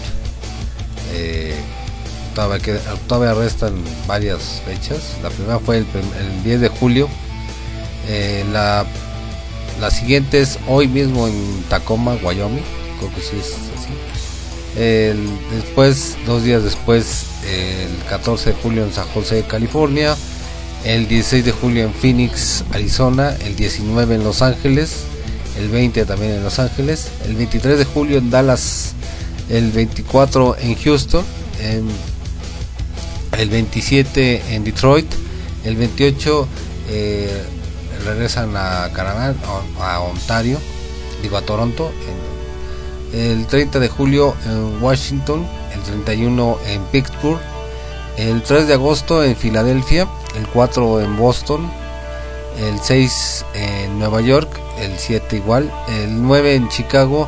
eh, todavía, que- todavía restan varias fechas. La primera fue el, el 10 de julio. Eh, la, la siguiente es hoy mismo en Tacoma, Wyoming. Creo que sí es así. Después, dos días después, el 14 de julio en San José, California. El 16 de julio en Phoenix, Arizona. El 19 en Los Ángeles. El 20 también en Los Ángeles. El 23 de julio en Dallas. El 24 en Houston. el 27 en Detroit, el 28 eh, regresan a Canadá, a Ontario, digo a Toronto, en- el 30 de julio en Washington, el 31 en Pittsburgh, el 3 de agosto en Filadelfia, el 4 en Boston, el 6 en Nueva York, el 7 igual, el 9 en Chicago,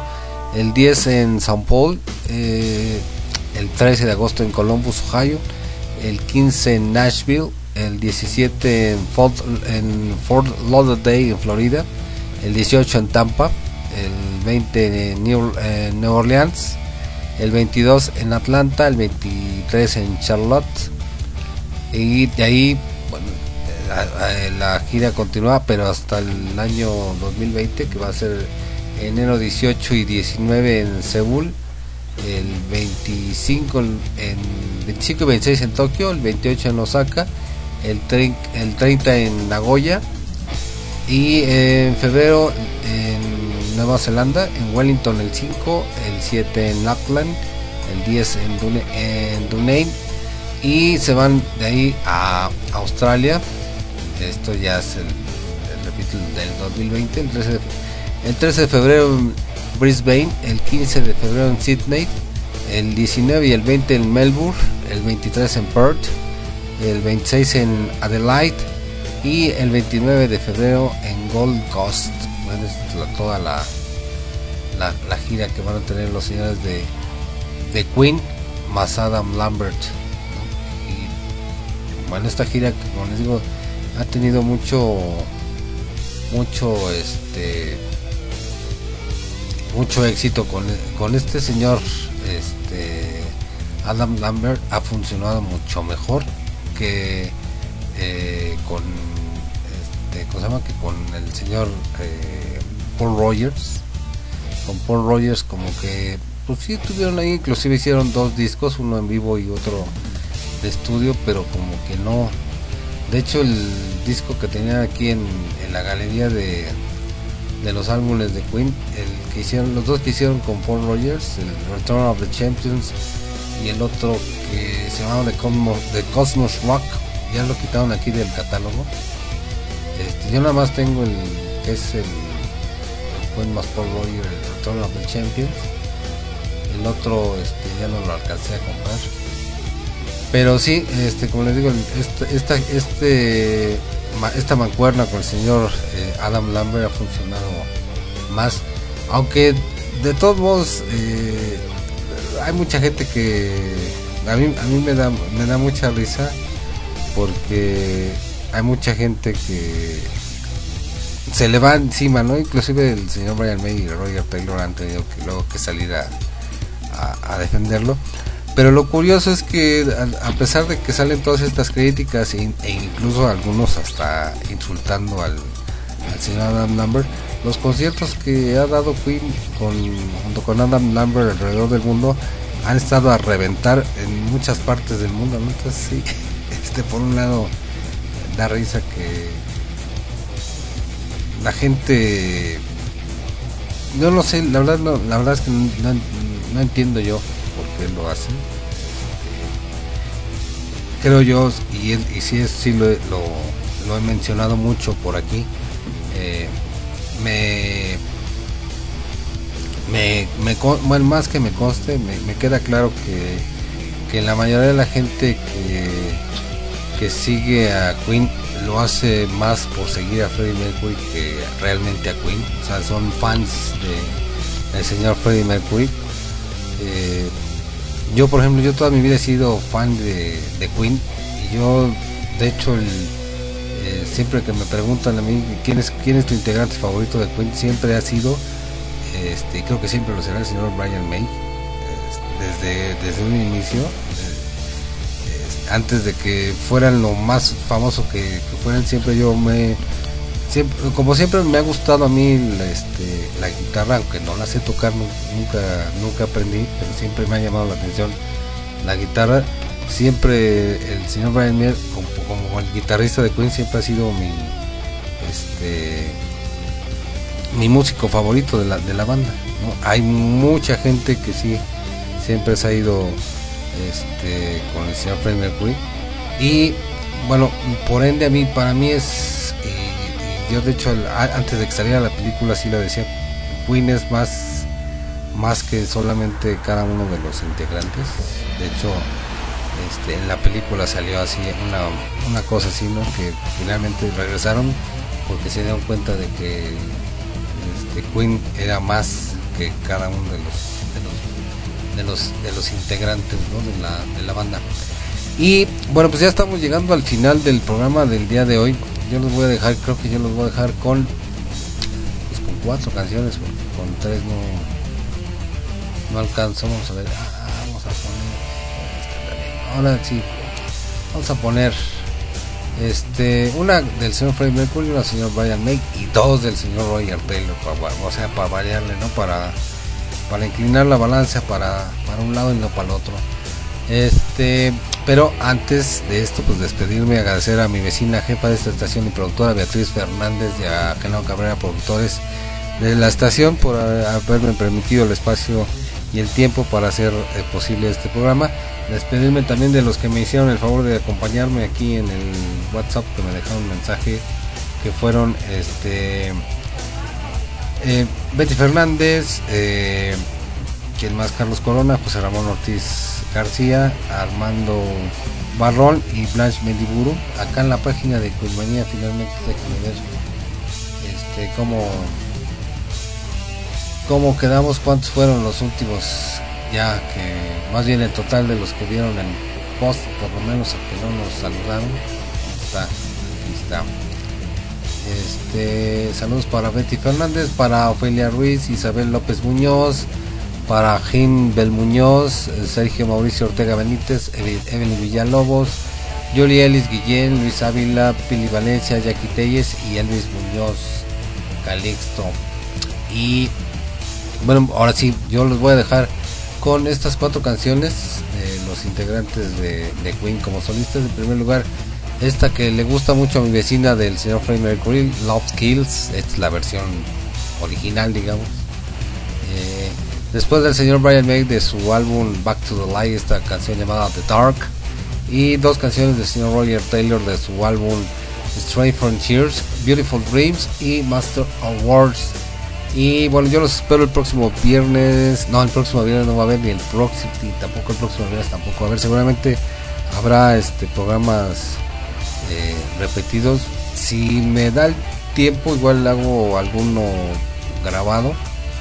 el 10 en San Paul, eh, el 13 de agosto en Columbus, Ohio, el 15 en Nashville, el 17 en Fort, en Fort Lauderdale en Florida, el 18 en Tampa, el 20 en New, en New Orleans, el 22 en Atlanta, el 23 en Charlotte. Y de ahí bueno, la, la gira continúa pero hasta el año 2020 que va a ser enero 18 y 19 en Seúl el 25 en 25 y 26 en Tokio el 28 en Osaka el, el 30 en Nagoya Y en febrero en Nueva Zelanda, en Wellington el 5, el 7 en Auckland, el 10 en, Dune- en Dunedin y se van de ahí a Australia. Esto ya es el, repito, el del 2020, el 13, de, el 13 de febrero en Brisbane, el 15 de febrero en Sydney, el 19 y el 20 en Melbourne, el 23 en Perth, el 26 en Adelaide y el 29 de febrero en Gold Coast. Toda la, la, gira que van a tener los señores de, de Queen más Adam Lambert. Y bueno, esta gira como les digo ha tenido mucho mucho este mucho éxito con, con este señor este Adam Lambert ha funcionado mucho mejor que eh, con este, ¿cómo se llama? que con el señor eh, Paul Rogers. Con Paul Rogers como que pues sí tuvieron ahí inclusive hicieron dos discos uno en vivo y otro de estudio pero como que no. De hecho el disco que tenía aquí en, en la galería de, de los álbumes de Queen el que hicieron los dos que hicieron con Paul Rogers el Return of the Champions y el otro que se llamaba The Cosmos, The Cosmos Rock ya lo quitaron aquí del catálogo este, yo nada más tengo el que es el, Queen más Paul Rogers el Return of the Champions. El otro este, ya no lo alcancé a comprar. Pero sí este como les digo este, esta este esta mancuerna con el señor eh, Adam Lambert ha funcionado más. Aunque de todos modos eh, hay mucha gente que a mí, a mí me da me da mucha risa porque hay mucha gente que se le va encima, ¿no? Inclusive el señor Brian May y Roger Taylor han tenido que luego que salir a, defenderlo. Pero lo curioso es que a, a pesar de que salen todas estas críticas e, e incluso algunos hasta insultando al, al señor Adam Lambert, los conciertos que ha dado Queen con, junto con Adam Lambert alrededor del mundo han estado a reventar en muchas partes del mundo, ¿no? Entonces sí, este por un lado da risa que la gente no sé, la verdad no, la verdad es que no, entiendo yo por qué lo hacen. Creo yo, y, es- y sí, es, sí lo, lo, lo he mencionado mucho por aquí, eh, me, me, me bueno, más que me conste, me, me queda claro que, que la mayoría de la gente que, que sigue a Queen lo hace más por seguir a Freddie Mercury que realmente a Queen. O sea, son fans de, señor Freddie Mercury. Eh, yo, por ejemplo, yo toda mi vida he sido fan de, de Queen. Y yo, de hecho, eh, siempre que me preguntan a mí quién es, quién es tu integrante favorito de Queen, siempre ha sido, este, creo que siempre lo será el señor Brian May. eh, desde, desde un inicio antes de que fueran lo más famoso que, que fueran siempre yo me siempre, como siempre me ha gustado a mí la, este, la guitarra aunque no la sé tocar nu- nunca nunca aprendí pero siempre me ha llamado la atención la guitarra siempre el señor Brian May como, el guitarrista de Queen siempre ha sido mi este mi músico favorito de la, de la banda hay mucha gente que sí siempre se ha ido este, con el señor Freddie Mercury y bueno por ende a mí para mí es y- y yo de hecho antes de que saliera la película sí lo decía Queen es más más que solamente cada uno de los integrantes de hecho este, en la película salió así una, una cosa así ¿no? que finalmente regresaron porque se dieron cuenta de que este, Queen era más que cada uno de los de los de los de los integrantes ¿no? de, la, de la banda y bueno pues ya estamos llegando al final del programa del día de hoy yo los voy a dejar creo que yo los voy a dejar con pues, con cuatro canciones con tres no no alcanzo vamos a ver ah, vamos a poner también. ahora sí vamos a poner este una del señor Freddie Mercury una del señor Brian May y dos del señor Roger Taylor para, o sea para variarle no para para inclinar la balanza para, para un lado y no para el otro Este, pero antes de esto, pues despedirme, agradecer a mi vecina jefa de esta estación y productora Beatriz Fernández y a Genaro Cabrera, productores de la estación, por haberme permitido el espacio y el tiempo para hacer eh, posible este programa. Despedirme también de los que me hicieron el favor de acompañarme aquí en el WhatsApp, que me dejaron un mensaje, que fueron este eh, Betty Fernández, eh, quien más Carlos Corona, José Ramón Ortiz García, Armando Barrón y Blanche Mendiburu. Acá en la página de Cusmanía finalmente déjenme ver este cómo cómo quedamos, cuántos fueron los últimos ya que más bien el total de los que vieron el post, por lo menos a que no nos saludaron. Está, aquí está. Este, saludos para Betty Fernández, para Ofelia Ruiz, Isabel López Muñoz, para Jim Belmuñoz, eh, Sergio Mauricio Ortega Benítez, Evelyn Villalobos, Yoli Ellis Guillén, Luis Ávila, Pili Valencia, Jackie Telles y Elvis Muñoz Calixto. Y bueno, ahora sí, yo los voy a dejar con estas cuatro canciones de los integrantes de Queen como solistas. En primer lugar, esta que le gusta mucho a mi vecina del señor Freddie Mercury, Love Kills, es la versión original, digamos. Eh, después del señor Brian May de su álbum Back to the Light, esta canción llamada The Dark. Y dos canciones del señor Roger Taylor de su álbum Strange Frontiers, Beautiful Dreams y Master Awards. Y bueno, yo los espero el próximo viernes. No, el próximo viernes no va a haber ni el próximo, y tampoco el próximo viernes tampoco a haber. Seguramente habrá este programas eh, repetidos. Si me da el tiempo, igual hago alguno grabado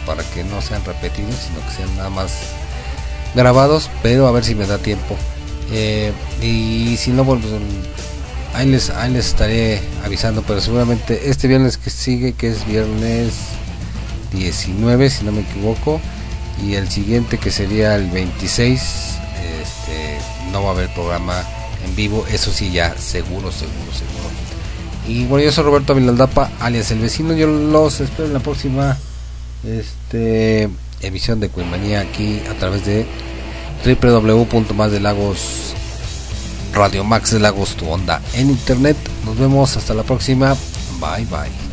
para que no sean repetidos, sino que sean nada más grabados, pero a ver si me da tiempo. Eh, y si no, pues, ahí les, ahí les estaré avisando, pero seguramente este viernes que sigue, que es viernes 19, si no me equivoco, y el siguiente que sería el 26, este, no va a haber programa en vivo, eso sí ya seguro, seguro, seguro. Y bueno, yo soy Roberto Vilaldapa, alias El Vecino, yo los espero en la próxima este, emisión de Cuimanía aquí a través de www.masdelagos Radio Max de Lagos tu onda en internet. Nos vemos hasta la próxima. Bye bye.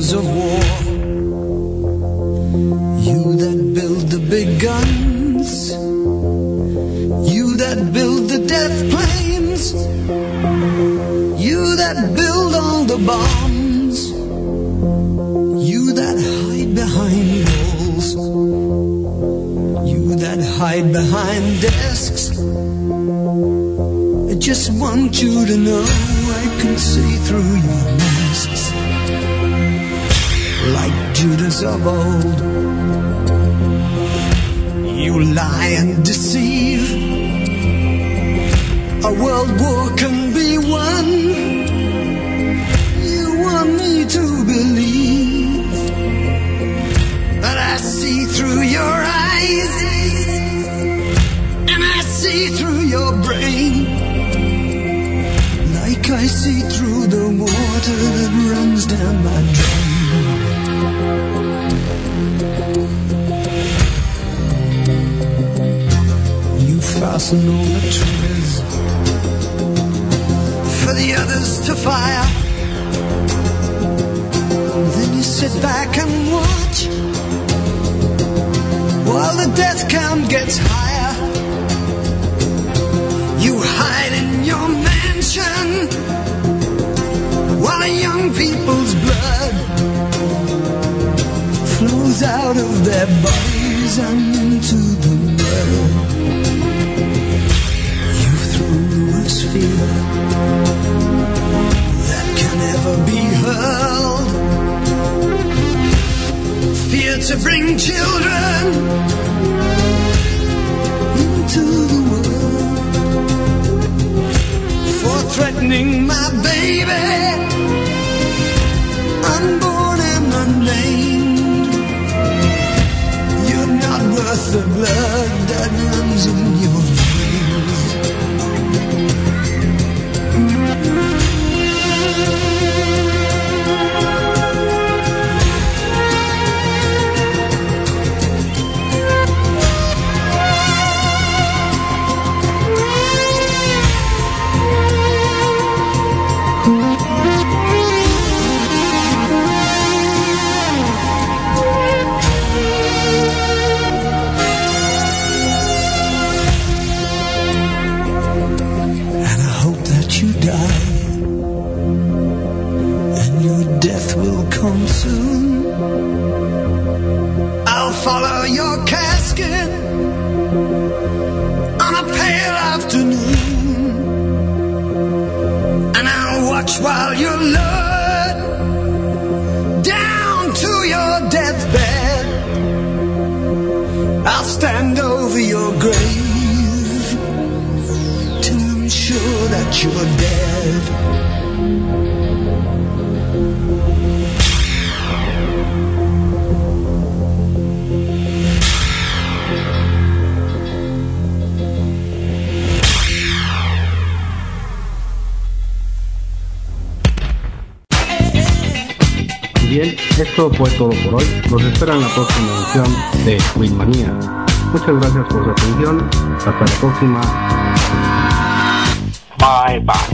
Of war. You that build the big guns. You that build the death planes. You that build all the bombs. You that hide behind walls. You that hide behind desks. I just want you to know I can see through your Judas of old. You lie and deceive. A world war can be won. You want me to believe that I see through your eyes and I see through your brain like I see through the water that runs down my drain. You fasten all the triggers for the others to fire. Then you sit back and watch while the death count gets higher. You hide in your mansion while young people's blood flows out of their bodies and into the mud. You throw the worst fear that can ever be hurled. Fear to bring children into the world for threatening my baby, unborn and unnamed. Nasıl ben derdim hoy. Los espera en la próxima edición de Winmanía. Muchas gracias por su atención. Hasta la próxima. Bye bye.